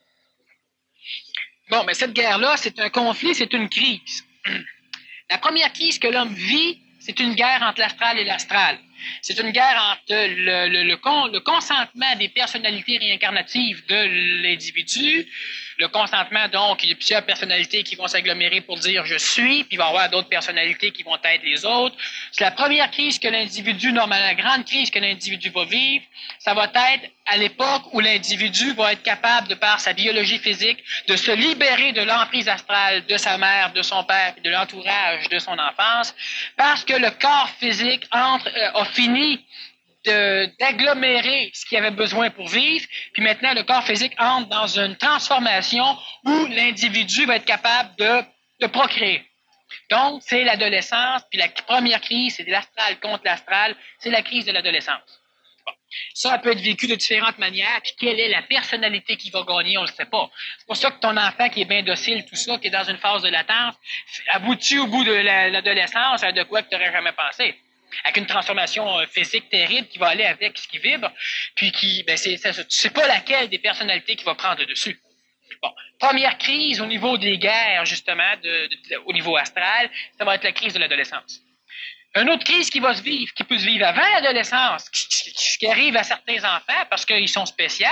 Bon, mais cette guerre-là, c'est un conflit, c'est une crise. [CLEARS THROAT] La première crise que l'homme vit, c'est une guerre entre l'astral et l'astral. C'est une guerre entre le, le, le, consentement des personnalités réincarnatives de l'individu, le consentement, donc, il y a plusieurs personnalités qui vont s'agglomérer pour dire je suis, puis il va y avoir d'autres personnalités qui vont être les autres. C'est la première crise que l'individu, normalement, la grande crise que l'individu va vivre, ça va être à l'époque où l'individu va être capable, de par sa biologie physique, de se libérer de l'emprise astrale de sa mère, de son père, de l'entourage de son enfance, parce que le corps physique entre, euh, a fini d'agglomérer ce qu'il avait besoin pour vivre, puis maintenant le corps physique entre dans une transformation où l'individu va être capable de, de procréer. Donc, c'est l'adolescence, puis la première crise, c'est l'astral contre l'astral, c'est la crise de l'adolescence. Ça peut être vécu de différentes manières. Puis quelle est la personnalité qui va gagner, on ne le sait pas. C'est pour ça que ton enfant qui est bien docile, tout ça, qui est dans une phase de latence, aboutit au bout de l'adolescence à de quoi que tu n'aurais jamais pensé avec une transformation euh, physique terrible qui va aller avec ce qui vibre, puis qui, ben c'est, pas laquelle des personnalités qui va prendre dessus. Bon, première crise au niveau des guerres, justement, au niveau astral, ça va être la crise de l'adolescence. Une autre crise qui va se vivre, qui peut se vivre avant l'adolescence, qui, arrive à certains enfants parce qu'ils sont spéciaux,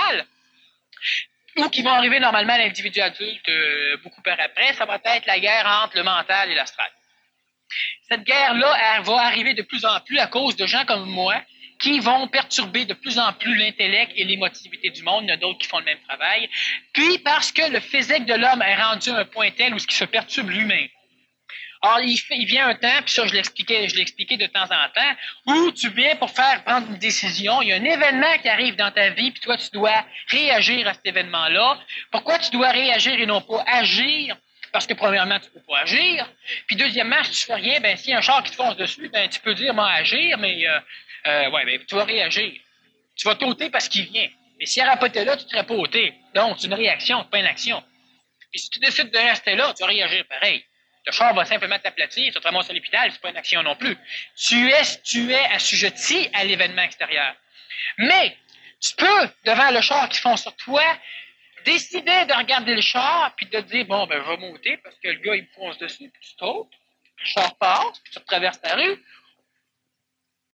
ou qui vont arriver normalement à l'individu adulte euh, beaucoup par après, ça va être la guerre entre le mental et l'astral. Cette guerre-là, va arriver de plus en plus à cause de gens comme moi qui vont perturber de plus en plus l'intellect et l'émotivité du monde. Il y en a d'autres qui font le même travail. Puis parce que le physique de l'homme est rendu à un point tel où ce qui se perturbe lui-même. Or, il, il, vient un temps, puis ça, je l'expliquais, je l'expliquais de temps en temps, où tu viens pour faire prendre une décision. Il y a un événement qui arrive dans ta vie, puis toi, tu dois réagir à cet événement-là. Pourquoi tu dois réagir et non pas agir? Parce que premièrement, tu peux pas agir. Puis deuxièmement, si tu fais rien, ben s'il y a un char qui te fonce dessus, ben tu peux dire moi agir, mais euh, euh, ouais, ben, tu vas réagir. Tu vas t'ôter parce qu'il vient. Mais s'il n'aurait pas été là, tu ne serais pas ôté. Donc, c'est une réaction, pas une action. Puis si tu décides de rester là, tu vas réagir pareil. Le char va simplement t'aplatir, tu te ramasser à l'hôpital, c'est pas une action non plus. Tu es, tu es assujetti à l'événement extérieur. Mais, tu peux, devant le char qui fonce sur toi, décider de regarder le char, puis de dire, bon, ben, je vais monter parce que le gars, il me fonce dessus, puis tu sautes, le char passe, puis tu traverses la rue,